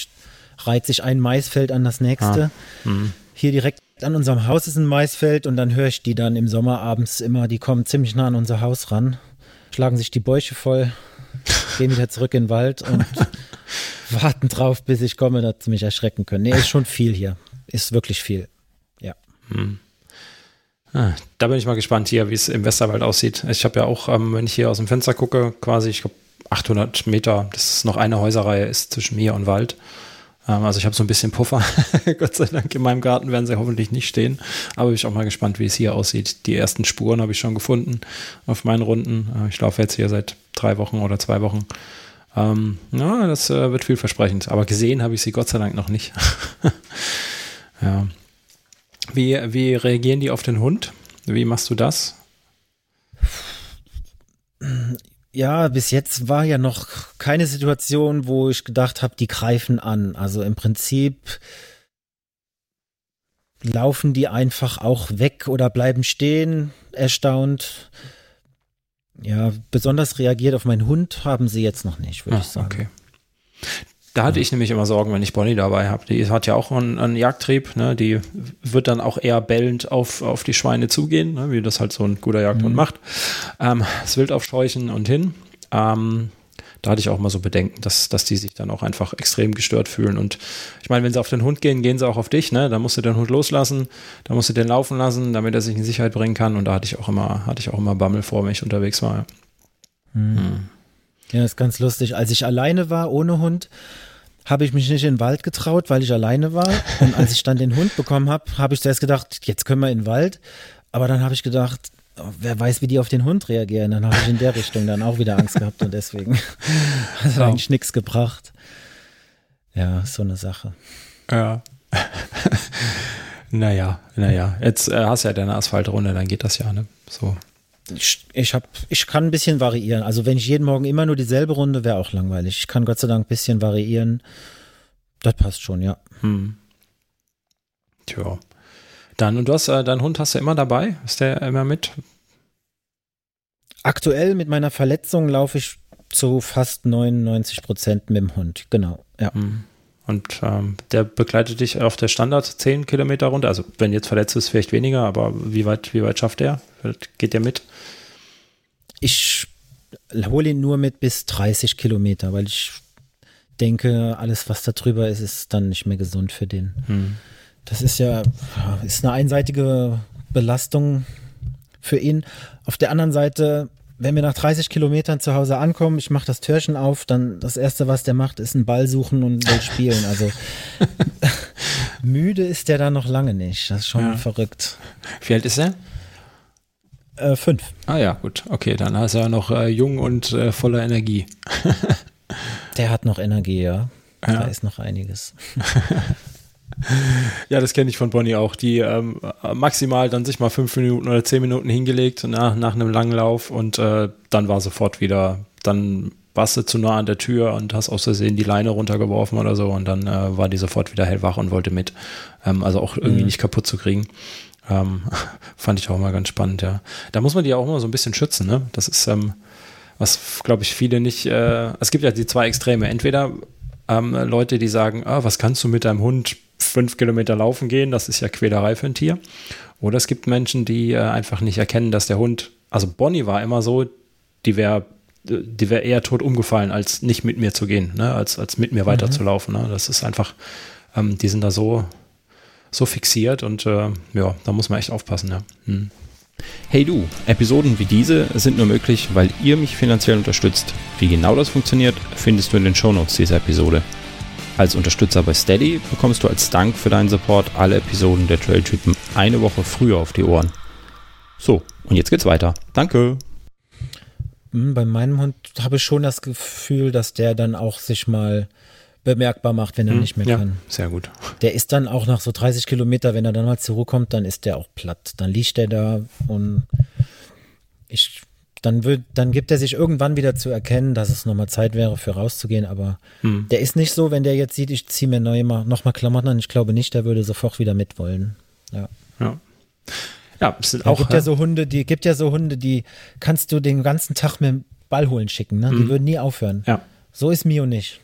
[SPEAKER 2] reiht sich ein Maisfeld an das nächste. Ah. Mhm. Hier direkt an unserem Haus ist ein Maisfeld und dann höre ich die dann im Sommer abends immer, die kommen ziemlich nah an unser Haus ran, schlagen sich die Bäuche voll, gehen wieder zurück in den Wald und warten drauf, bis ich komme, dass sie mich erschrecken können. Nee, ist schon viel hier. Ist wirklich viel. Ja. Hm.
[SPEAKER 1] Ah, da bin ich mal gespannt hier, wie es im Westerwald aussieht. Ich habe ja auch, ähm, wenn ich hier aus dem Fenster gucke, quasi, ich glaube, 800 Meter, das ist noch eine Häuserreihe, ist zwischen mir und Wald. Ähm, also ich habe so ein bisschen Puffer. Gott sei Dank in meinem Garten werden sie hoffentlich nicht stehen. Aber bin ich auch mal gespannt, wie es hier aussieht. Die ersten Spuren habe ich schon gefunden auf meinen Runden. Äh, ich laufe jetzt hier seit drei Wochen oder zwei Wochen. Ähm, ja, das äh, wird vielversprechend. Aber gesehen habe ich sie Gott sei Dank noch nicht. ja. Wie, wie reagieren die auf den Hund? Wie machst du das?
[SPEAKER 2] Ja, bis jetzt war ja noch keine Situation, wo ich gedacht habe, die greifen an. Also im Prinzip laufen die einfach auch weg oder bleiben stehen, erstaunt. Ja, besonders reagiert auf meinen Hund haben sie jetzt noch nicht, würde ah, ich sagen. Okay.
[SPEAKER 1] Da hatte ich nämlich immer Sorgen, wenn ich Bonnie dabei habe. Die hat ja auch einen, einen Jagdtrieb. Ne? Die wird dann auch eher bellend auf, auf die Schweine zugehen, ne? wie das halt so ein guter Jagdhund mhm. macht. Ähm, das Wild aufscheuchen und hin. Ähm, da hatte ich auch mal so Bedenken, dass, dass die sich dann auch einfach extrem gestört fühlen. Und ich meine, wenn sie auf den Hund gehen, gehen sie auch auf dich, ne? Da musst du den Hund loslassen, da musst du den laufen lassen, damit er sich in Sicherheit bringen kann. Und da hatte ich auch immer, hatte ich auch immer Bammel vor, wenn ich unterwegs war.
[SPEAKER 2] Hm. Hm. Ja, ist ganz lustig. Als ich alleine war, ohne Hund, habe ich mich nicht in den Wald getraut, weil ich alleine war. Und als ich dann den Hund bekommen habe, habe ich zuerst gedacht, jetzt können wir in den Wald. Aber dann habe ich gedacht, wer weiß, wie die auf den Hund reagieren. Dann habe ich in der Richtung dann auch wieder Angst gehabt und deswegen hat es eigentlich nichts gebracht. Ja, so eine Sache.
[SPEAKER 1] Ja. naja, naja. Jetzt äh, hast du ja deine Asphaltrunde, dann geht das ja, ne? So.
[SPEAKER 2] Ich, ich, hab, ich kann ein bisschen variieren. Also wenn ich jeden Morgen immer nur dieselbe Runde, wäre auch langweilig. Ich kann Gott sei Dank ein bisschen variieren. Das passt schon, ja. Hm.
[SPEAKER 1] Tja. Dann, und du hast, äh, deinen Hund hast du immer dabei? Ist der immer mit?
[SPEAKER 2] Aktuell mit meiner Verletzung laufe ich zu fast 99 Prozent mit dem Hund, genau, ja. Hm.
[SPEAKER 1] Und ähm, der begleitet dich auf der Standard 10 Kilometer runter. Also wenn jetzt verletzt ist, vielleicht weniger, aber wie weit, wie weit schafft er? Geht der mit?
[SPEAKER 2] Ich hole ihn nur mit bis 30 Kilometer, weil ich denke, alles, was da drüber ist, ist dann nicht mehr gesund für den. Hm. Das ist ja ist eine einseitige Belastung für ihn. Auf der anderen Seite wenn wir nach 30 Kilometern zu Hause ankommen, ich mache das Türchen auf, dann das Erste, was der macht, ist einen Ball suchen und will spielen. Also müde ist der da noch lange nicht. Das ist schon ja. verrückt.
[SPEAKER 1] Wie alt ist er?
[SPEAKER 2] Äh, fünf.
[SPEAKER 1] Ah ja, gut. Okay, dann ist er noch äh, jung und äh, voller Energie.
[SPEAKER 2] der hat noch Energie, ja. ja. Da ist noch einiges.
[SPEAKER 1] Ja, das kenne ich von Bonnie auch. Die ähm, maximal dann sich mal fünf Minuten oder zehn Minuten hingelegt nach, nach einem langen Lauf und äh, dann war sofort wieder, dann warst du zu nah an der Tür und hast aus Versehen die Leine runtergeworfen oder so und dann äh, war die sofort wieder hellwach und wollte mit. Ähm, also auch irgendwie mhm. nicht kaputt zu kriegen. Ähm, fand ich auch mal ganz spannend, ja. Da muss man die auch immer so ein bisschen schützen, ne? Das ist, ähm, was glaube ich viele nicht, äh, es gibt ja die zwei Extreme. Entweder ähm, Leute, die sagen, ah, was kannst du mit deinem Hund fünf Kilometer laufen gehen, das ist ja Quälerei für ein Tier. Oder es gibt Menschen, die äh, einfach nicht erkennen, dass der Hund, also Bonnie war immer so, die wäre die wäre eher tot umgefallen, als nicht mit mir zu gehen, ne? als, als mit mir mhm. weiterzulaufen. Ne? Das ist einfach, ähm, die sind da so, so fixiert und äh, ja, da muss man echt aufpassen. Ja. Hm.
[SPEAKER 3] Hey du, Episoden wie diese sind nur möglich, weil ihr mich finanziell unterstützt. Wie genau das funktioniert, findest du in den Shownotes dieser Episode. Als Unterstützer bei Steady bekommst du als Dank für deinen Support alle Episoden der Trailtypen eine Woche früher auf die Ohren. So, und jetzt geht's weiter. Danke.
[SPEAKER 2] Hm, bei meinem Hund habe ich schon das Gefühl, dass der dann auch sich mal bemerkbar macht, wenn er hm, nicht mehr
[SPEAKER 1] ja,
[SPEAKER 2] kann.
[SPEAKER 1] Sehr gut.
[SPEAKER 2] Der ist dann auch nach so 30 Kilometer, wenn er dann mal zur Ruhe kommt, dann ist der auch platt. Dann liegt er da und ich dann, wird, dann gibt er sich irgendwann wieder zu erkennen, dass es nochmal Zeit wäre, für rauszugehen. Aber hm. der ist nicht so, wenn der jetzt sieht, ich ziehe mir neu nochmal Klamotten an. Ich glaube nicht, der würde sofort wieder mitwollen. Ja.
[SPEAKER 1] Ja. Ja, es sind
[SPEAKER 2] auch. Gibt ja so Hunde, die gibt ja so Hunde, die kannst du den ganzen Tag mit dem Ball holen schicken. Ne? Die hm. würden nie aufhören.
[SPEAKER 1] Ja.
[SPEAKER 2] So ist Mio nicht.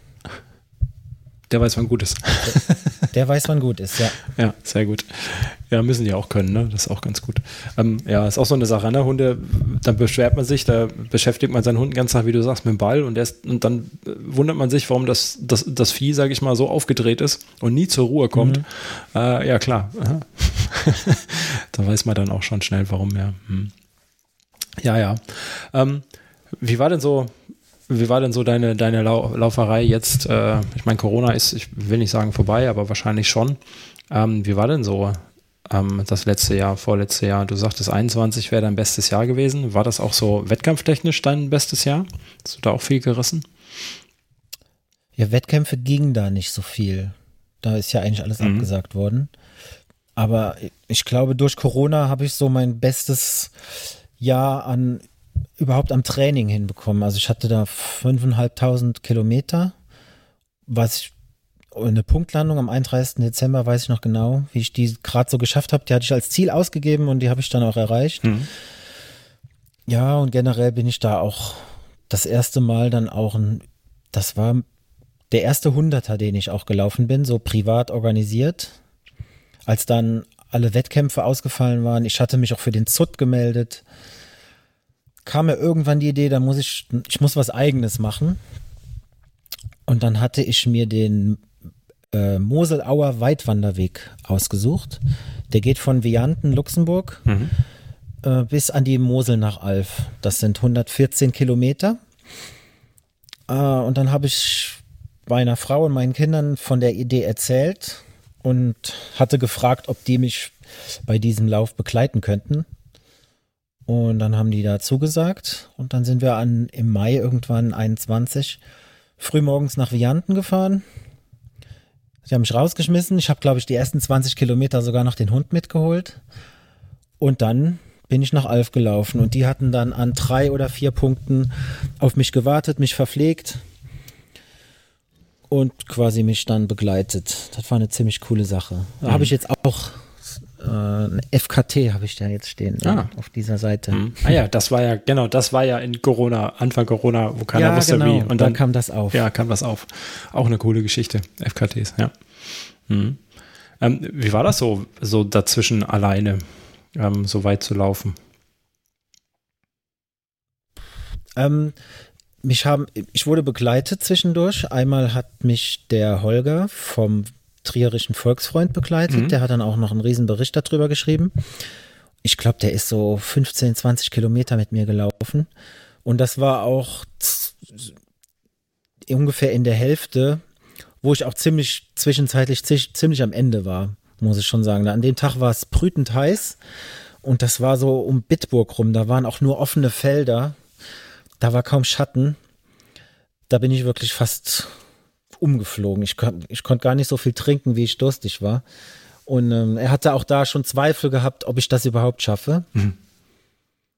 [SPEAKER 1] Der weiß, wann gut ist.
[SPEAKER 2] Der weiß, wann gut ist, ja.
[SPEAKER 1] Ja, sehr gut. Ja, müssen die auch können, ne? Das ist auch ganz gut. Ähm, ja, ist auch so eine Sache, ne? Hunde, dann beschwert man sich, da beschäftigt man seinen Hund den ganzen Tag, wie du sagst, mit dem Ball und, ist, und dann wundert man sich, warum das, das, das Vieh, sage ich mal, so aufgedreht ist und nie zur Ruhe kommt. Mhm. Äh, ja, klar. da weiß man dann auch schon schnell, warum, ja. Hm. Ja, ja. Ähm, wie war denn so, wie war denn so deine, deine Lau Lauferei jetzt? Äh, ich meine, Corona ist, ich will nicht sagen vorbei, aber wahrscheinlich schon. Ähm, wie war denn so ähm, das letzte Jahr, vorletzte Jahr? Du sagtest, 21 wäre dein bestes Jahr gewesen. War das auch so wettkampftechnisch dein bestes Jahr? Hast du da auch viel gerissen?
[SPEAKER 2] Ja, Wettkämpfe gingen da nicht so viel. Da ist ja eigentlich alles mhm. abgesagt worden. Aber ich glaube, durch Corona habe ich so mein bestes Jahr an überhaupt am Training hinbekommen. Also ich hatte da fünfeinhalbtausend Kilometer, was ich eine Punktlandung am 31. Dezember, weiß ich noch genau, wie ich die gerade so geschafft habe. Die hatte ich als Ziel ausgegeben und die habe ich dann auch erreicht. Mhm. Ja, und generell bin ich da auch das erste Mal dann auch ein, das war der erste Hunderter, den ich auch gelaufen bin, so privat organisiert. Als dann alle Wettkämpfe ausgefallen waren, ich hatte mich auch für den ZUT gemeldet kam mir irgendwann die Idee, da muss ich, ich muss was eigenes machen. Und dann hatte ich mir den äh, Moselauer Weitwanderweg ausgesucht. Der geht von Vianten, Luxemburg,
[SPEAKER 1] Mhm.
[SPEAKER 2] äh, bis an die Mosel nach Alf. Das sind 114 Kilometer. Äh, und dann habe ich meiner Frau und meinen Kindern von der Idee erzählt und hatte gefragt, ob die mich bei diesem Lauf begleiten könnten. Und dann haben die da zugesagt. Und dann sind wir an, im Mai irgendwann 21 frühmorgens nach Vianten gefahren. Sie haben mich rausgeschmissen. Ich habe, glaube ich, die ersten 20 Kilometer sogar noch den Hund mitgeholt. Und dann bin ich nach Alf gelaufen. Und die hatten dann an drei oder vier Punkten auf mich gewartet, mich verpflegt und quasi mich dann begleitet. Das war eine ziemlich coole Sache. Da habe ich jetzt auch äh, FKT habe ich da jetzt stehen
[SPEAKER 1] Ah.
[SPEAKER 2] auf dieser Seite.
[SPEAKER 1] Mhm. Ah ja, das war ja, genau, das war ja in Corona, Anfang Corona, wo keiner
[SPEAKER 2] ja,
[SPEAKER 1] wusste
[SPEAKER 2] genau.
[SPEAKER 1] wie. Und
[SPEAKER 2] da
[SPEAKER 1] dann
[SPEAKER 2] kam das auf.
[SPEAKER 1] Ja, kam das auf. Auch eine coole Geschichte, FKTs, ja. Mhm. Ähm, wie war das so, so dazwischen alleine, ähm, so weit zu laufen?
[SPEAKER 2] Ähm, mich haben, ich wurde begleitet zwischendurch. Einmal hat mich der Holger vom Trierischen Volksfreund begleitet.
[SPEAKER 1] Mhm.
[SPEAKER 2] Der hat dann auch noch einen riesen Bericht darüber geschrieben. Ich glaube, der ist so 15, 20 Kilometer mit mir gelaufen. Und das war auch ungefähr in der Hälfte, wo ich auch ziemlich zwischenzeitlich zi- ziemlich am Ende war, muss ich schon sagen. An dem Tag war es brütend heiß und das war so um Bitburg rum. Da waren auch nur offene Felder. Da war kaum Schatten. Da bin ich wirklich fast umgeflogen. Ich, kon, ich konnte gar nicht so viel trinken, wie ich durstig war. Und ähm, er hatte auch da schon Zweifel gehabt, ob ich das überhaupt schaffe.
[SPEAKER 1] Mhm.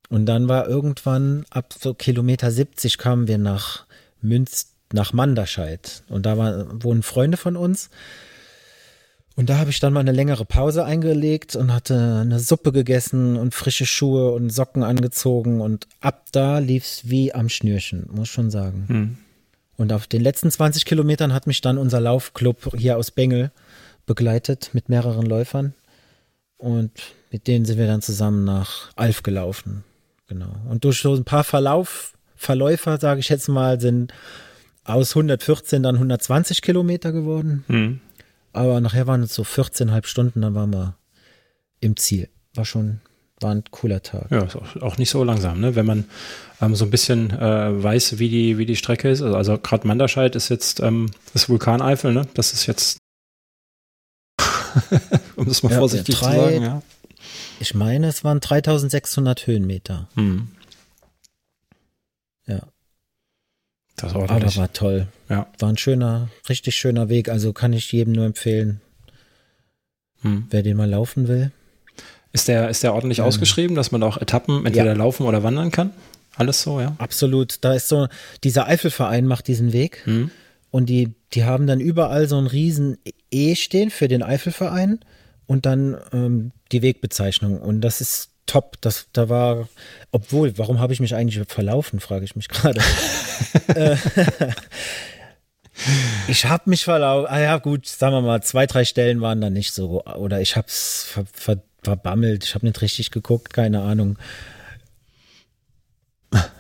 [SPEAKER 2] Und dann war irgendwann ab so Kilometer 70 kamen wir nach Münz, nach Manderscheid. Und da war, wohnen Freunde von uns. Und da habe ich dann mal eine längere Pause eingelegt und hatte eine Suppe gegessen und frische Schuhe und Socken angezogen. Und ab da lief's wie am Schnürchen, muss schon sagen.
[SPEAKER 1] Mhm.
[SPEAKER 2] Und auf den letzten 20 Kilometern hat mich dann unser Laufclub hier aus Bengel begleitet mit mehreren Läufern. Und mit denen sind wir dann zusammen nach Alf gelaufen. Genau. Und durch so ein paar Verlauf, Verläufer, sage ich jetzt mal, sind aus 114 dann 120 Kilometer geworden.
[SPEAKER 1] Mhm.
[SPEAKER 2] Aber nachher waren es so 14,5 Stunden, dann waren wir im Ziel. War schon, war ein cooler Tag.
[SPEAKER 1] Ja, ist auch, auch nicht so langsam, ne? Wenn man ähm, so ein bisschen äh, weiß, wie die, wie die Strecke ist. Also, also gerade Manderscheid ist jetzt ähm, das Vulkaneifel, ne? Das ist jetzt, um das mal
[SPEAKER 2] Ja,
[SPEAKER 1] vorsichtig
[SPEAKER 2] drei-
[SPEAKER 1] zu sagen, ja.
[SPEAKER 2] Ich meine, es waren 3600 Höhenmeter.
[SPEAKER 1] Mhm.
[SPEAKER 2] Ja.
[SPEAKER 1] Das ist
[SPEAKER 2] Aber war toll.
[SPEAKER 1] Ja.
[SPEAKER 2] War ein schöner, richtig schöner Weg. Also kann ich jedem nur empfehlen,
[SPEAKER 1] Mhm.
[SPEAKER 2] wer den mal laufen will.
[SPEAKER 1] Ist der, ist der ordentlich
[SPEAKER 2] Ähm.
[SPEAKER 1] ausgeschrieben, dass man auch Etappen entweder laufen oder wandern kann? Alles so, ja?
[SPEAKER 2] Absolut. Da ist so, dieser Eifelverein macht diesen Weg.
[SPEAKER 1] Mhm.
[SPEAKER 2] Und die, die haben dann überall so ein riesen E stehen für den Eifelverein und dann ähm, die Wegbezeichnung. Und das ist top. Das, da war, obwohl, warum habe ich mich eigentlich verlaufen, frage ich mich gerade. Äh, ich habe mich verlaufen. Ah ja, gut, sagen wir mal, zwei, drei Stellen waren da nicht so. Oder ich habe es ver, ver, verbammelt. Ich habe nicht richtig geguckt, keine Ahnung.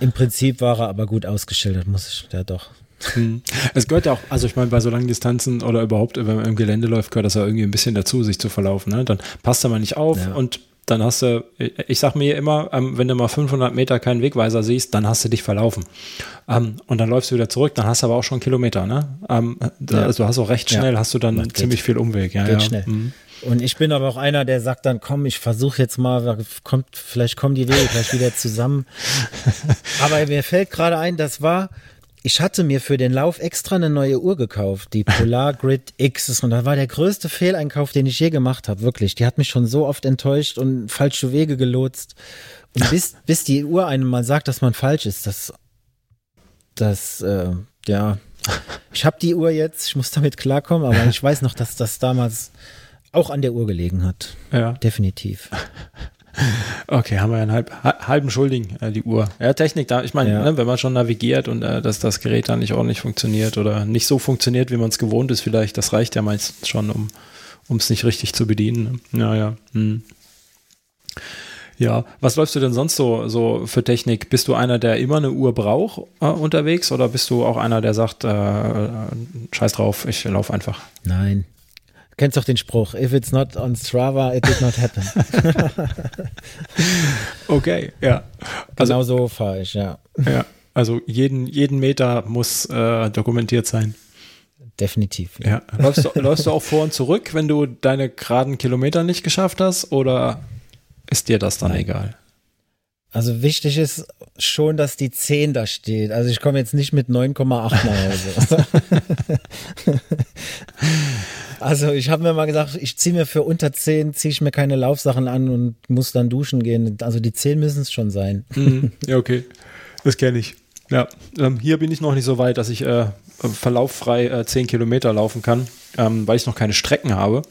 [SPEAKER 2] Im Prinzip war er aber gut ausgeschildert, muss ich, ja doch.
[SPEAKER 1] Mhm. Es gehört ja auch, also ich meine, bei so langen Distanzen oder überhaupt, wenn man im Gelände läuft, gehört das ja irgendwie ein bisschen dazu, sich zu verlaufen. Ne? Dann passt da mal nicht auf
[SPEAKER 2] Ja.
[SPEAKER 1] und dann hast du, ich sag mir immer, ähm, wenn du mal 500 Meter keinen Wegweiser siehst, dann hast du dich verlaufen. Ähm, und dann läufst du wieder zurück, dann hast du aber auch schon Kilometer. Ne? Ähm,
[SPEAKER 2] Ja.
[SPEAKER 1] Also du hast auch recht
[SPEAKER 2] Ja.
[SPEAKER 1] schnell, hast du dann ziemlich viel Umweg. Ja,
[SPEAKER 2] Geht
[SPEAKER 1] ja.
[SPEAKER 2] schnell.
[SPEAKER 1] Mhm.
[SPEAKER 2] Und ich bin aber auch einer, der sagt dann, komm, ich versuche jetzt mal, kommt, vielleicht kommen die Wege gleich wieder zusammen. Aber mir fällt gerade ein, das war, ich hatte mir für den Lauf extra eine neue Uhr gekauft, die Polar Grid X. Und das war der größte Fehleinkauf, den ich je gemacht habe, wirklich. Die hat mich schon so oft enttäuscht und falsche Wege gelotst. Und bis, bis die Uhr einem mal sagt, dass man falsch ist, das, das, äh, ja. Ich habe die Uhr jetzt, ich muss damit klarkommen, aber ich weiß noch, dass das damals auch an der Uhr gelegen hat.
[SPEAKER 1] ja.
[SPEAKER 2] Definitiv.
[SPEAKER 1] Okay, haben wir einen halb, ha- halben Schuldigen, äh, die Uhr. Ja, Technik da, ich meine,
[SPEAKER 2] Ja.
[SPEAKER 1] ne, wenn man schon navigiert und äh, dass das Gerät dann nicht ordentlich funktioniert oder nicht so funktioniert, wie man es gewohnt ist, vielleicht, das reicht ja meistens schon, um es nicht richtig zu bedienen. Ne? Ja, ja. Hm. Ja, was läufst du denn sonst so, so für Technik? Bist du einer, der immer eine Uhr braucht äh, unterwegs oder bist du auch einer, der sagt, äh, scheiß drauf, ich laufe einfach?
[SPEAKER 2] Nein. Kennst doch den Spruch, if it's not on Strava, it did not happen.
[SPEAKER 1] okay, ja.
[SPEAKER 2] Also, genau so fahre ich, ja.
[SPEAKER 1] Ja, also jeden, jeden Meter muss äh, dokumentiert sein.
[SPEAKER 2] Definitiv.
[SPEAKER 1] Ja. ja. Läufst, du, läufst du auch vor und zurück, wenn du deine geraden Kilometer nicht geschafft hast oder ist dir das dann Nein. egal?
[SPEAKER 2] Also wichtig ist schon, dass die 10 da steht. Also ich komme jetzt nicht mit 9,8 nach Hause. also ich habe mir mal gesagt, ich ziehe mir für unter 10, ziehe ich mir keine Laufsachen an und muss dann duschen gehen. Also die 10 müssen es schon sein.
[SPEAKER 1] Mhm. Ja, okay. Das kenne ich. Ja, ähm, hier bin ich noch nicht so weit, dass ich äh, verlauffrei äh, 10 Kilometer laufen kann, ähm, weil ich noch keine Strecken habe.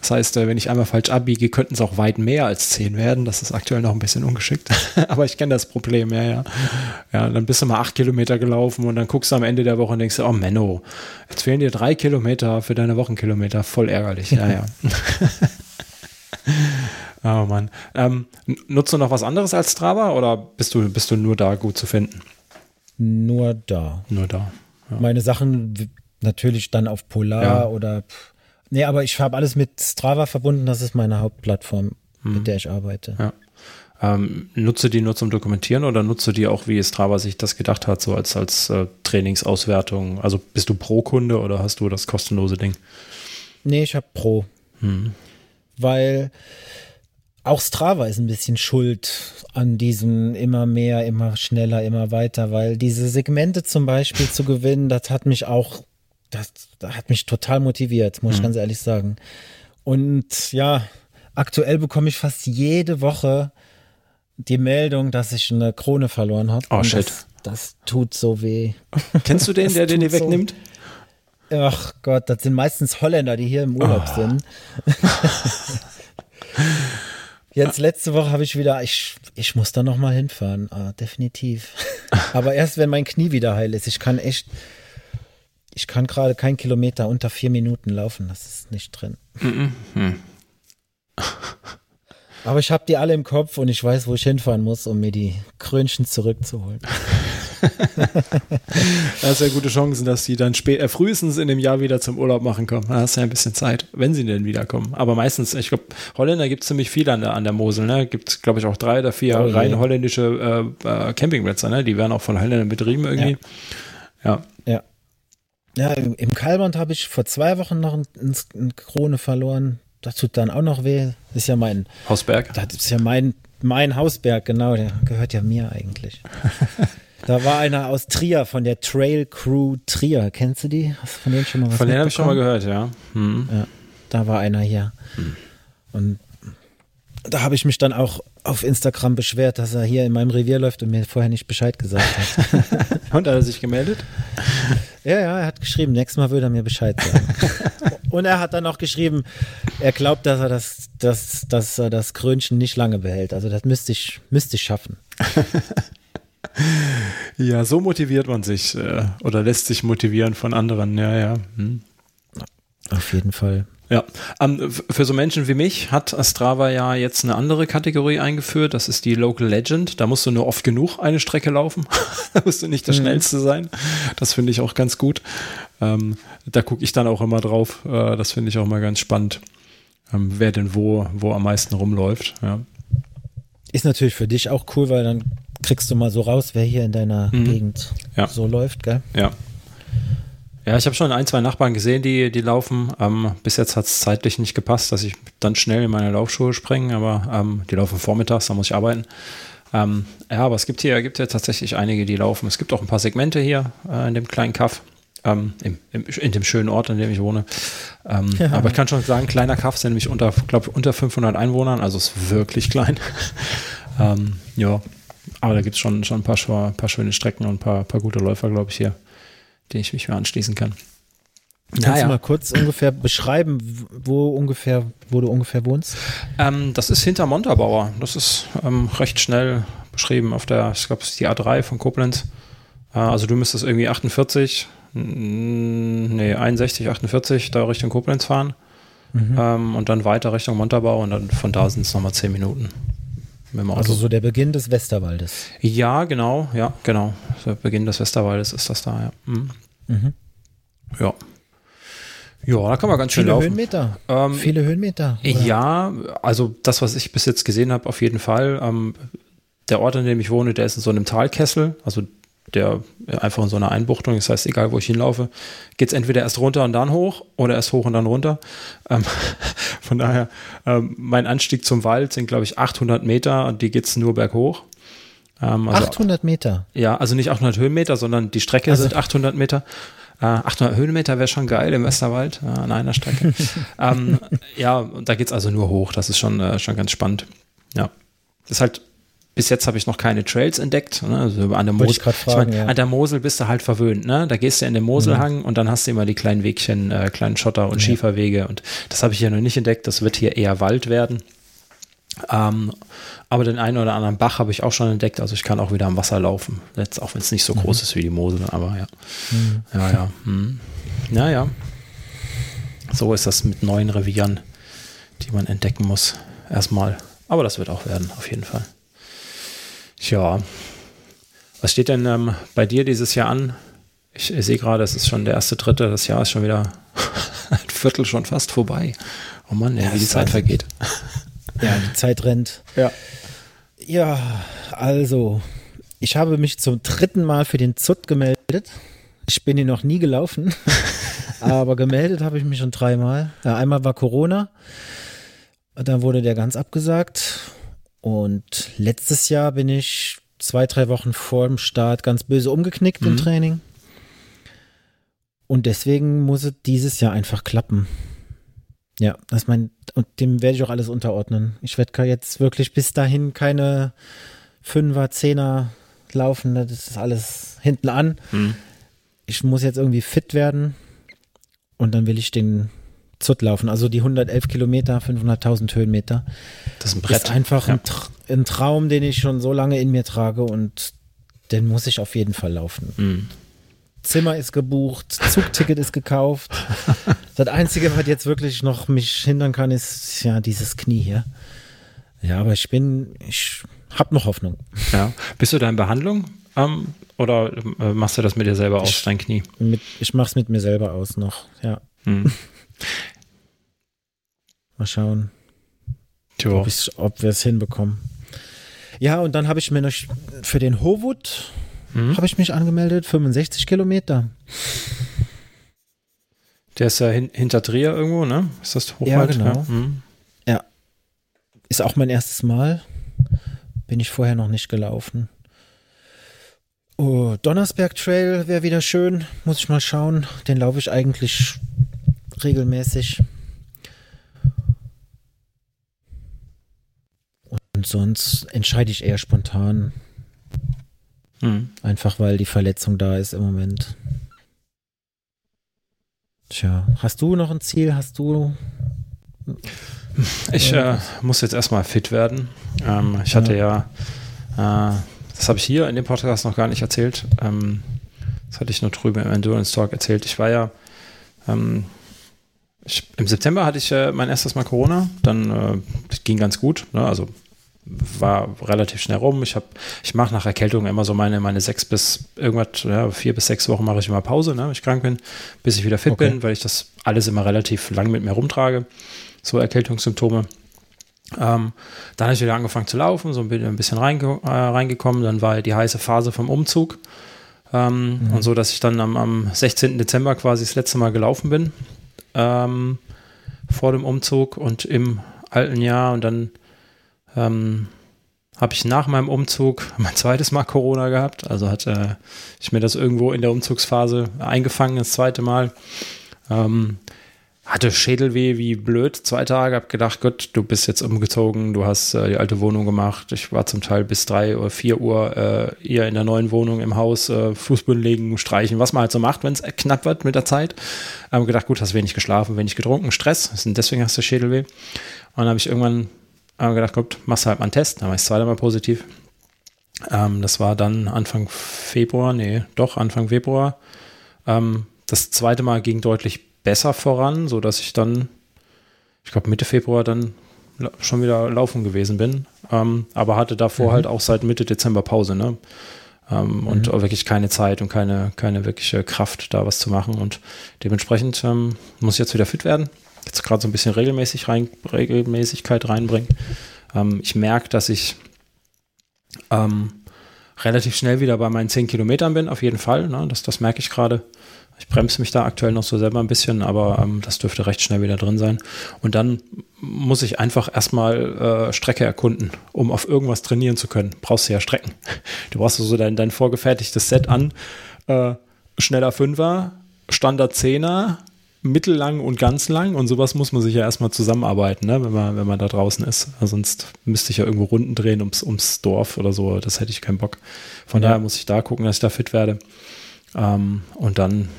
[SPEAKER 1] Das heißt, äh, wenn ich einmal falsch abbiege, könnten es auch weit mehr als 10 werden. Das ist aktuell noch ein bisschen ungeschickt. Aber ich kenne das Problem, ja, ja. Ja, dann bist du mal 8 Kilometer gelaufen und dann guckst du am Ende der Woche und denkst, oh Menno, jetzt fehlen dir drei Kilometer für deine Wochenkilometer. Voll ärgerlich, ja, ja. oh Mann. Ähm, nutzt du noch was anderes als Strava oder bist du, bist du nur da gut zu finden?
[SPEAKER 2] Nur da.
[SPEAKER 1] Nur da.
[SPEAKER 2] Ja. Meine Sachen natürlich dann auf Polar ja. oder. Nee, aber ich habe alles mit Strava verbunden. Das ist meine Hauptplattform, hm. mit der ich arbeite.
[SPEAKER 1] Ja. Ähm, nutze die nur zum Dokumentieren oder nutze die auch, wie Strava sich das gedacht hat, so als, als äh, Trainingsauswertung? Also bist du Pro-Kunde oder hast du das kostenlose Ding?
[SPEAKER 2] Nee, ich habe Pro. Hm. Weil auch Strava ist ein bisschen schuld an diesem immer mehr, immer schneller, immer weiter, weil diese Segmente zum Beispiel zu gewinnen, das hat mich auch, das, das hat mich total motiviert, muss mhm. ich ganz ehrlich sagen. Und ja, aktuell bekomme ich fast jede Woche die Meldung, dass ich eine Krone verloren habe.
[SPEAKER 1] Oh shit.
[SPEAKER 2] Das, das, tut so weh.
[SPEAKER 1] Kennst du den, der den dir wegnimmt?
[SPEAKER 2] Ach Gott, das sind meistens Holländer, die hier im Urlaub oh. sind. Jetzt letzte Woche habe ich wieder, ich, ich muss da nochmal hinfahren, ah, definitiv. Aber erst wenn mein Knie wieder heil ist. Ich kann echt, ich kann gerade keinen Kilometer unter vier Minuten laufen, das ist nicht drin. Mhm. Aber ich habe die alle im Kopf und ich weiß, wo ich hinfahren muss, um mir die Krönchen zurückzuholen.
[SPEAKER 1] da hast ja gute Chancen, dass sie dann spät, äh, frühestens in dem Jahr wieder zum Urlaub machen kommen. Da hast du ja ein bisschen Zeit, wenn sie denn wiederkommen. Aber meistens, ich glaube, Holländer gibt es ziemlich viele an der, an der Mosel. Ne? Gibt glaube ich, auch drei oder vier oh, rein holländische äh, äh, Campingplätze. Ne? Die werden auch von Holländern betrieben irgendwie.
[SPEAKER 2] Ja. Ja. Ja, im, im Kalband habe ich vor zwei Wochen noch eine ein Krone verloren. Das tut dann auch noch weh. Das ist ja mein
[SPEAKER 1] Hausberg.
[SPEAKER 2] Das ist ja mein, mein Hausberg, genau. Der gehört ja mir eigentlich. Da war einer aus Trier von der Trail Crew Trier. Kennst du die? Hast du von denen schon mal was
[SPEAKER 1] Von denen habe ich schon mal gehört, ja.
[SPEAKER 2] Hm. ja da war einer hier. Hm. Und da habe ich mich dann auch auf Instagram beschwert, dass er hier in meinem Revier läuft und mir vorher nicht Bescheid gesagt hat.
[SPEAKER 1] und hat er sich gemeldet?
[SPEAKER 2] Ja, ja, er hat geschrieben, nächstes Mal würde er mir Bescheid sagen. und er hat dann auch geschrieben, er glaubt, dass er das, dass, dass er das Krönchen nicht lange behält. Also das müsste ich, müsste ich schaffen.
[SPEAKER 1] ja, so motiviert man sich äh, oder lässt sich motivieren von anderen. Ja, ja. Hm.
[SPEAKER 2] Auf jeden Fall.
[SPEAKER 1] Ja, ähm, für so Menschen wie mich hat Strava ja jetzt eine andere Kategorie eingeführt. Das ist die Local Legend. Da musst du nur oft genug eine Strecke laufen. da musst du nicht der mhm. Schnellste sein. Das finde ich auch ganz gut. Ähm, da gucke ich dann auch immer drauf. Äh, das finde ich auch mal ganz spannend, ähm, wer denn wo, wo am meisten rumläuft. Ja.
[SPEAKER 2] Ist natürlich für dich auch cool, weil dann kriegst du mal so raus, wer hier in deiner mhm. Gegend ja. so läuft, gell?
[SPEAKER 1] Ja. Ja, ich habe schon ein, zwei Nachbarn gesehen, die, die laufen. Ähm, bis jetzt hat es zeitlich nicht gepasst, dass ich dann schnell in meine Laufschuhe springe, aber ähm, die laufen vormittags, da muss ich arbeiten. Ähm, ja, aber es gibt hier, gibt hier tatsächlich einige, die laufen. Es gibt auch ein paar Segmente hier äh, in dem kleinen Kaff. Ähm, im, im, in dem schönen Ort, in dem ich wohne. Ähm, ja. Aber ich kann schon sagen, kleiner Kaff sind nämlich unter, glaube unter 500 Einwohnern, also ist wirklich klein. ähm, ja, aber da gibt es schon, schon ein paar, paar schöne Strecken und ein paar, paar gute Läufer, glaube ich, hier, denen ich mich mehr anschließen kann.
[SPEAKER 2] Kannst naja. du mal kurz ungefähr beschreiben, wo ungefähr, wo du ungefähr wohnst?
[SPEAKER 1] Ähm, das ist hinter Montabaur. Das ist ähm, recht schnell beschrieben auf der, ich glaube, es ist die A3 von Koblenz. Äh, also du müsstest irgendwie 48, nee, 61, 48 da Richtung Koblenz fahren. Mhm. Ähm, und dann weiter Richtung Montabaur und dann von da sind es nochmal 10 Minuten.
[SPEAKER 2] Also so der Beginn des Westerwaldes.
[SPEAKER 1] Ja, genau, ja, genau. Der Beginn des Westerwaldes ist das da, ja. Mhm.
[SPEAKER 2] Mhm.
[SPEAKER 1] Ja. Ja, da kann man ganz schön
[SPEAKER 2] Viele
[SPEAKER 1] laufen.
[SPEAKER 2] Höhenmeter.
[SPEAKER 1] Ähm,
[SPEAKER 2] Viele Höhenmeter. oder?
[SPEAKER 1] Ja, also das, was ich bis jetzt gesehen habe, auf jeden Fall. Ähm, der Ort, an dem ich wohne, der ist in so einem Talkessel, also der einfach in so einer Einbuchtung. Das heißt, egal wo ich hinlaufe, geht es entweder erst runter und dann hoch oder erst hoch und dann runter. Ähm, von daher, ähm, mein Anstieg zum Wald sind, glaube ich, 800 Meter und die geht es nur berghoch. Ähm, also,
[SPEAKER 2] 800 Meter.
[SPEAKER 1] ja, also nicht 800 Höhenmeter, sondern die Strecke
[SPEAKER 2] Also-
[SPEAKER 1] sind 800 Meter. Äh, 800 Höhenmeter wäre schon geil im Westerwald äh, an einer Strecke. ähm, ja, und da geht es also nur hoch. Das ist schon, äh, schon ganz spannend. Ja. Das ist halt, bis jetzt habe ich noch keine Trails entdeckt. Ne? Also an der
[SPEAKER 2] ich
[SPEAKER 1] Mosel.
[SPEAKER 2] grad fragen,
[SPEAKER 1] mein,
[SPEAKER 2] ja.
[SPEAKER 1] An der Mosel bist du halt verwöhnt. Ne? Da gehst du in den Moselhang und dann hast du immer die kleinen Wegchen, äh, kleinen Schotter- und Schieferwege. Und das habe ich hier noch nicht entdeckt. Das wird hier eher Wald werden. Ähm, aber den einen oder anderen Bach habe ich auch schon entdeckt. Also ich kann auch wieder am Wasser laufen. Jetzt, auch wenn es nicht so groß ist wie die Mosel, aber ja. Ja, ja. Hm. Ja, ja. So ist das mit neuen Revieren, die man entdecken muss. Erstmal. Aber das wird auch werden, auf jeden Fall. Tja. Was steht denn ähm, bei dir dieses Jahr an? Ich, ich sehe gerade, es ist schon der erste, dritte. Das Jahr ist schon wieder ein Viertel schon fast vorbei. Oh Mann, ey,
[SPEAKER 2] Ja,
[SPEAKER 1] wie die Zeit vergeht.
[SPEAKER 2] Ja, die Zeit rennt.
[SPEAKER 1] Ja.
[SPEAKER 2] Ja, also, ich habe mich zum dritten Mal für den ZUT gemeldet. Ich bin ihn noch nie gelaufen, aber gemeldet habe ich mich schon dreimal. Ja, einmal war Corona, dann wurde der ganz abgesagt. Und letztes Jahr bin ich zwei, drei Wochen vor dem Start ganz böse umgeknickt im
[SPEAKER 1] Mhm.
[SPEAKER 2] Training. Und deswegen muss es dieses Jahr einfach klappen. Ja, das mein, und dem werde ich auch alles unterordnen. Ich werde jetzt wirklich bis dahin keine Fünfer, Zehner laufen. Das ist alles hinten an.
[SPEAKER 1] Hm.
[SPEAKER 2] Ich muss jetzt irgendwie fit werden und dann will ich den Zut laufen. Also die 111 Kilometer, 500.000 Höhenmeter.
[SPEAKER 1] Das ist ein Brett.
[SPEAKER 2] ist einfach
[SPEAKER 1] Ja.
[SPEAKER 2] ein, Tra ein Traum, den ich schon so lange in mir trage und den muss ich auf jeden Fall laufen.
[SPEAKER 1] Hm.
[SPEAKER 2] Zimmer ist gebucht, Zugticket ist gekauft. Das Einzige, was jetzt wirklich noch mich hindern kann, ist ja dieses Knie hier. Ja, aber ich bin, ich habe noch Hoffnung.
[SPEAKER 1] Ja. Bist du da in Behandlung? Ähm, oder äh, machst du das mit dir selber aus, dein Knie?
[SPEAKER 2] Mit, ich mache es mit mir selber aus noch. Ja,
[SPEAKER 1] Hm.
[SPEAKER 2] mal schauen,
[SPEAKER 1] Tja.
[SPEAKER 2] ob, ob wir es hinbekommen. Ja, und dann habe ich mir noch für den Howood
[SPEAKER 1] Mhm.
[SPEAKER 2] habe ich mich angemeldet, 65 Kilometer.
[SPEAKER 1] Der ist ja hin, hinter Trier irgendwo, ne? Ist das Hochwald?
[SPEAKER 2] genau.
[SPEAKER 1] Hm.
[SPEAKER 2] Ist auch mein erstes Mal. Bin ich vorher noch nicht gelaufen. Oh, Donnersberg Trail wäre wieder schön. Muss ich mal schauen. Den laufe ich eigentlich regelmäßig. Und sonst entscheide ich eher spontan.
[SPEAKER 1] Hm.
[SPEAKER 2] Einfach weil die Verletzung da ist im Moment. Tja, hast du noch ein Ziel? Hast du.
[SPEAKER 1] Ich äh, muss jetzt erstmal fit werden. Ähm, ich hatte ja, äh, das habe ich hier in dem Podcast noch gar nicht erzählt. Ähm, das hatte ich nur drüben im Endurance Talk erzählt. Ich war ja, ähm, ich, im September hatte ich äh, mein erstes Mal Corona. Dann äh, ging ganz gut. Ne? Also war relativ schnell rum. Ich habe, ich mache nach Erkältung immer so meine, meine sechs bis irgendwas, ja, vier bis sechs Wochen mache ich immer Pause, ne, wenn ich krank bin, bis ich wieder fit
[SPEAKER 2] Okay.
[SPEAKER 1] bin, weil ich das alles immer relativ lang mit mir rumtrage. So Erkältungssymptome. Ähm, dann habe ich wieder angefangen zu laufen, so ein bisschen, ein bisschen reinge äh, reingekommen. Dann war die heiße Phase vom Umzug. Ähm, Und so, dass ich dann am, am 16. Dezember quasi das letzte Mal gelaufen bin. Ähm, vor dem Umzug und im alten Jahr. Und dann ähm, habe ich nach meinem Umzug mein zweites Mal Corona gehabt. Also hatte ich mir das irgendwo in der Umzugsphase eingefangen, das zweite Mal. Ähm, hatte Schädelweh wie blöd, zwei Tage, hab gedacht, Gott, du bist jetzt umgezogen, du hast äh, die alte Wohnung gemacht. Ich war zum Teil bis drei oder vier Uhr äh, eher in der neuen Wohnung im Haus, äh, Fußboden legen, streichen, was man halt so macht, wenn es knapp wird mit der Zeit. Hab gedacht, gut, hast wenig geschlafen, wenig getrunken, Stress, deswegen hast du Schädelweh. Und dann habe ich irgendwann äh, gedacht, gut, machst halt mal einen Test, dann war ich das zweite Mal positiv. Ähm, das war dann Anfang Februar, nee, doch Anfang Februar. Ähm, das zweite Mal ging deutlich besser voran, so dass ich dann, ich glaube Mitte Februar dann schon wieder laufen gewesen bin. Ähm, aber hatte davor mhm. halt auch seit Mitte Dezember Pause, ne? Ähm, mhm. Und wirklich keine Zeit und keine, keine wirkliche Kraft, da was zu machen. Und dementsprechend ähm, muss ich jetzt wieder fit werden. Jetzt gerade so ein bisschen regelmäßig rein, Regelmäßigkeit reinbringen. Ähm, ich merke, dass ich ähm, relativ schnell wieder bei meinen 10 Kilometern bin, auf jeden Fall. Ne? Das, das merke ich gerade. Ich bremse mich da aktuell noch so selber ein bisschen, aber ähm, das dürfte recht schnell wieder drin sein. Und dann muss ich einfach erstmal äh, Strecke erkunden, um auf irgendwas trainieren zu können. Brauchst du ja Strecken. Du brauchst so dein, dein vorgefertigtes Set an. Äh, schneller Fünfer, Standard Zehner, mittellang und ganz lang und sowas muss man sich ja erstmal zusammenarbeiten, ne? wenn, man, wenn man da draußen ist. sonst müsste ich ja irgendwo Runden drehen ums, ums Dorf oder so. Das hätte ich keinen Bock. Von ja. daher muss ich da gucken, dass ich da fit werde. Ähm, und dann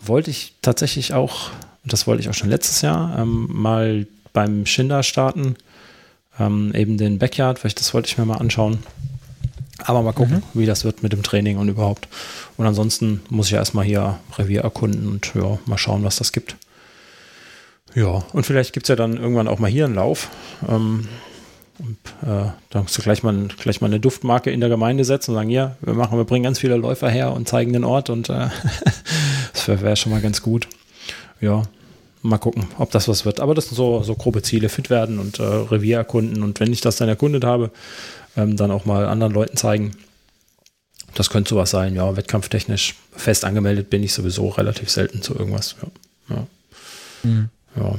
[SPEAKER 1] wollte ich tatsächlich auch, und das wollte ich auch schon letztes Jahr, ähm, mal beim Schinder starten, ähm, eben den Backyard, weil ich das wollte ich mir mal anschauen. Aber mal gucken, mhm. wie das wird mit dem Training und überhaupt. Und ansonsten muss ich erstmal hier Revier erkunden und ja, mal schauen, was das gibt. Ja, und vielleicht gibt es ja dann irgendwann auch mal hier einen Lauf. Ähm, und, äh, da musst du gleich mal, gleich mal eine Duftmarke in der Gemeinde setzen und sagen, ja, wir machen, wir bringen ganz viele Läufer her und zeigen den Ort und äh, das wäre wär schon mal ganz gut. Ja, mal gucken, ob das was wird. Aber das sind so, so grobe Ziele, fit werden und äh, Revier erkunden. Und wenn ich das dann erkundet habe, ähm, dann auch mal anderen Leuten zeigen. Das könnte sowas sein, ja, wettkampftechnisch fest angemeldet bin ich sowieso relativ selten zu irgendwas. Ja, ja. Mhm. ja.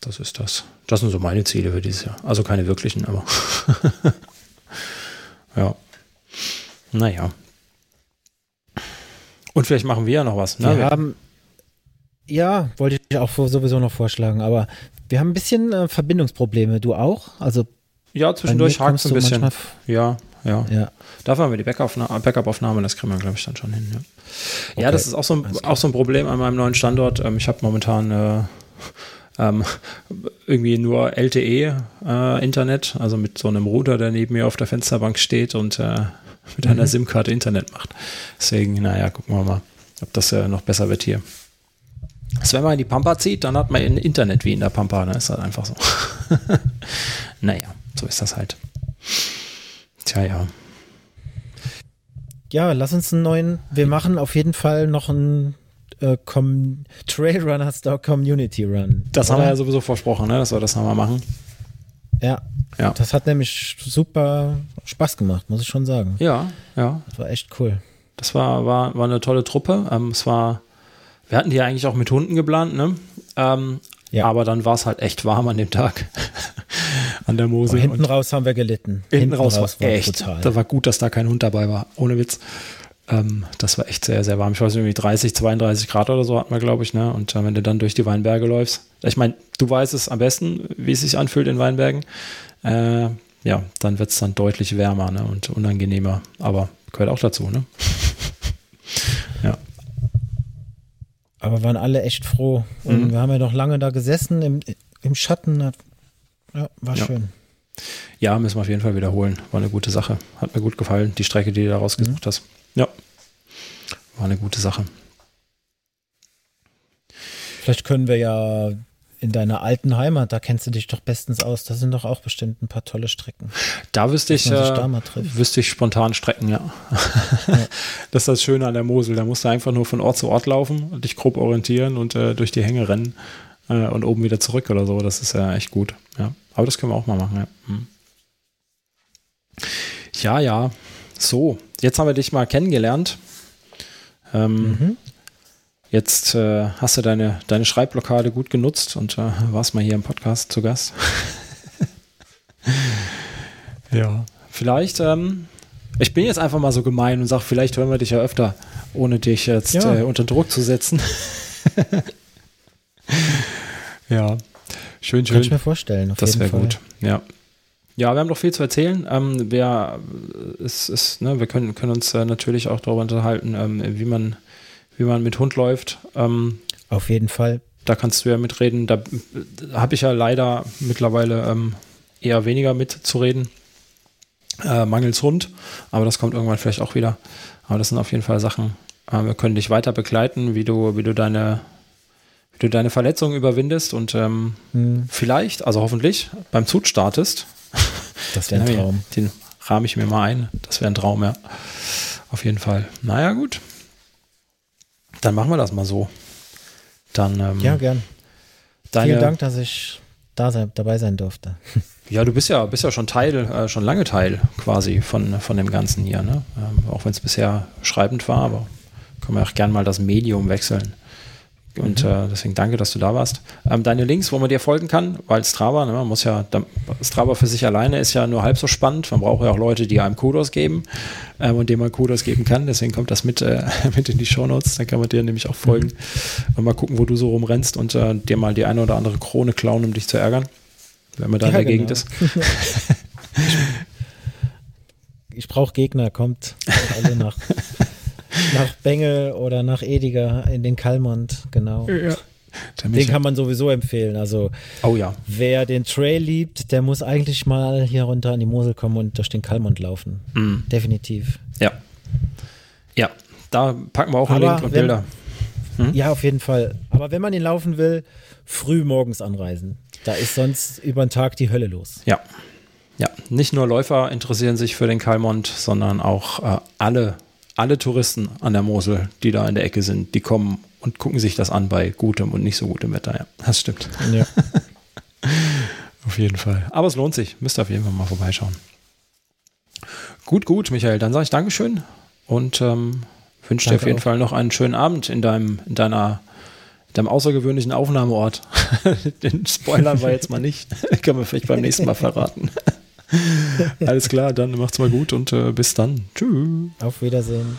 [SPEAKER 1] das ist das. Das sind so meine Ziele für dieses Jahr. Also keine wirklichen, aber ja. Naja. Und vielleicht machen wir ja noch was.
[SPEAKER 2] Ne? Wir haben, ja, wollte ich auch sowieso noch vorschlagen, aber wir haben ein bisschen äh, Verbindungsprobleme. Du auch? Also
[SPEAKER 1] ja, zwischendurch hakt es ein bisschen. Ja, ja, ja. Dafür haben wir die Backup-Aufnahme, das kriegen wir, glaube ich, dann schon hin. Ja, okay. ja das ist auch so, ein, auch so ein Problem an meinem neuen Standort. Ähm, ich habe momentan äh, ähm, irgendwie nur LTE-Internet, äh, also mit so einem Router, der neben mir auf der Fensterbank steht und äh, mit mhm. einer SIM-Karte Internet macht. Deswegen, naja, gucken wir mal, ob das äh, noch besser wird hier. Also wenn man in die Pampa zieht, dann hat man Internet wie in der Pampa, ne? Ist halt einfach so. naja so ist das halt. Tja, ja.
[SPEAKER 2] Ja, lass uns einen neuen. Wir machen auf jeden Fall noch einen äh, Trailrunner Star Community Run.
[SPEAKER 1] Das oder? haben wir ja sowieso versprochen, ne? dass wir das nochmal machen.
[SPEAKER 2] Ja. ja. Das hat nämlich super Spaß gemacht, muss ich schon sagen.
[SPEAKER 1] Ja, ja.
[SPEAKER 2] Das war echt cool.
[SPEAKER 1] Das war, war, war eine tolle Truppe. Ähm, es war, wir hatten die ja eigentlich auch mit Hunden geplant, ne? Ähm, ja. Aber dann war es halt echt warm an dem Tag an der Mosel.
[SPEAKER 2] hinten und raus haben wir gelitten.
[SPEAKER 1] Hinten, hinten raus, raus, war echt. Brutal. Da war gut, dass da kein Hund dabei war. Ohne Witz. Ähm, das war echt sehr, sehr warm. Ich weiß nicht, irgendwie 30, 32 Grad oder so hatten wir, glaube ich. Ne? Und äh, wenn du dann durch die Weinberge läufst, ich meine, du weißt es am besten, wie es sich anfühlt in Weinbergen. Äh, ja, dann wird es dann deutlich wärmer ne? und unangenehmer. Aber gehört auch dazu, ne? ja.
[SPEAKER 2] Aber waren alle echt froh. Und mhm. wir haben ja noch lange da gesessen im, im Schatten. Ja, war ja. schön.
[SPEAKER 1] Ja, müssen wir auf jeden Fall wiederholen. War eine gute Sache. Hat mir gut gefallen, die Strecke, die du da rausgesucht mhm. hast. Ja. War eine gute Sache.
[SPEAKER 2] Vielleicht können wir ja in deiner alten Heimat, da kennst du dich doch bestens aus. Da sind doch auch bestimmt ein paar tolle Strecken.
[SPEAKER 1] Da wüsste ich, äh, da wüsste ich spontan Strecken, ja. ja. Das ist das Schöne an der Mosel. Da musst du einfach nur von Ort zu Ort laufen und dich grob orientieren und äh, durch die Hänge rennen äh, und oben wieder zurück oder so. Das ist ja echt gut. Ja. Aber das können wir auch mal machen, ja. Hm. Ja, ja. So, jetzt haben wir dich mal kennengelernt. Ähm, mhm. Jetzt äh, hast du deine, deine Schreibblockade gut genutzt und äh, warst mal hier im Podcast zu Gast. ja, vielleicht, ähm, ich bin jetzt einfach mal so gemein und sage, vielleicht hören wir dich ja öfter, ohne dich jetzt ja. äh, unter Druck zu setzen. ja, schön, schön. Kann
[SPEAKER 2] ich mir vorstellen.
[SPEAKER 1] das wäre gut, ja. Ja, wir haben doch viel zu erzählen. Ähm, wir, es ist, ne, wir können, können uns äh, natürlich auch darüber unterhalten, ähm, wie man wie man mit Hund läuft. Ähm,
[SPEAKER 2] Auf jeden Fall.
[SPEAKER 1] Da kannst du ja mitreden. Da, da habe ich ja leider mittlerweile ähm, eher weniger mitzureden. Äh, mangels Hund, aber das kommt irgendwann vielleicht auch wieder. Aber das sind auf jeden Fall Sachen. Äh, wir können dich weiter begleiten, wie du, wie du deine, wie du deine Verletzung überwindest und ähm, hm. vielleicht, also hoffentlich, beim Zug startest.
[SPEAKER 2] Das wäre ein Traum.
[SPEAKER 1] Den rahme ich mir mal ein. Das wäre ein Traum, ja. Auf jeden Fall. Naja, gut. Dann machen wir das mal so. Dann, ähm,
[SPEAKER 2] ja, gern. Vielen Dank, dass ich da sein, dabei sein durfte.
[SPEAKER 1] Ja, du bist ja, bist ja schon Teil, äh, schon lange Teil quasi von, von dem Ganzen hier, ne? Ähm, auch wenn es bisher schreibend war, aber können wir auch gerne mal das Medium wechseln. Und mhm. äh, deswegen danke, dass du da warst. Ähm, deine Links, wo man dir folgen kann, weil Strava, ne, man muss ja, Strava für sich alleine ist ja nur halb so spannend. Man braucht ja auch Leute, die einem Kudos geben ähm, und denen man Kudos geben kann. Deswegen kommt das mit, äh, mit in die Shownotes. Dann kann man dir nämlich auch folgen mhm. und mal gucken, wo du so rumrennst und äh, dir mal die eine oder andere Krone klauen, um dich zu ärgern, wenn man da ja, in der genau. Gegend ist.
[SPEAKER 2] ich brauche Gegner, kommt alle nach nach Bengel oder nach Ediger in den Kalmont, genau. Ja. Den kann man sowieso empfehlen. Also,
[SPEAKER 1] oh ja.
[SPEAKER 2] wer den Trail liebt, der muss eigentlich mal hier runter an die Mosel kommen und durch den Kalmont laufen. Mhm. Definitiv.
[SPEAKER 1] Ja. Ja, da packen wir auch einen Link und wenn, Bilder.
[SPEAKER 2] Hm? Ja, auf jeden Fall. Aber wenn man ihn laufen will, früh morgens anreisen. Da ist sonst über den Tag die Hölle los.
[SPEAKER 1] Ja. Ja, nicht nur Läufer interessieren sich für den Kalmont, sondern auch äh, alle alle Touristen an der Mosel, die da in der Ecke sind, die kommen und gucken sich das an bei gutem und nicht so gutem Wetter. Ja, das stimmt. Ja. auf jeden Fall. Aber es lohnt sich. Müsst ihr auf jeden Fall mal vorbeischauen. Gut, gut, Michael. Dann sage ich Dankeschön und ähm, wünsche dir auf jeden auch. Fall noch einen schönen Abend in deinem, in deiner, in deinem außergewöhnlichen Aufnahmeort. Den spoilern wir jetzt mal nicht. Können wir vielleicht beim nächsten Mal verraten. Alles klar, dann macht's mal gut und äh, bis dann. Tschüss.
[SPEAKER 2] Auf Wiedersehen.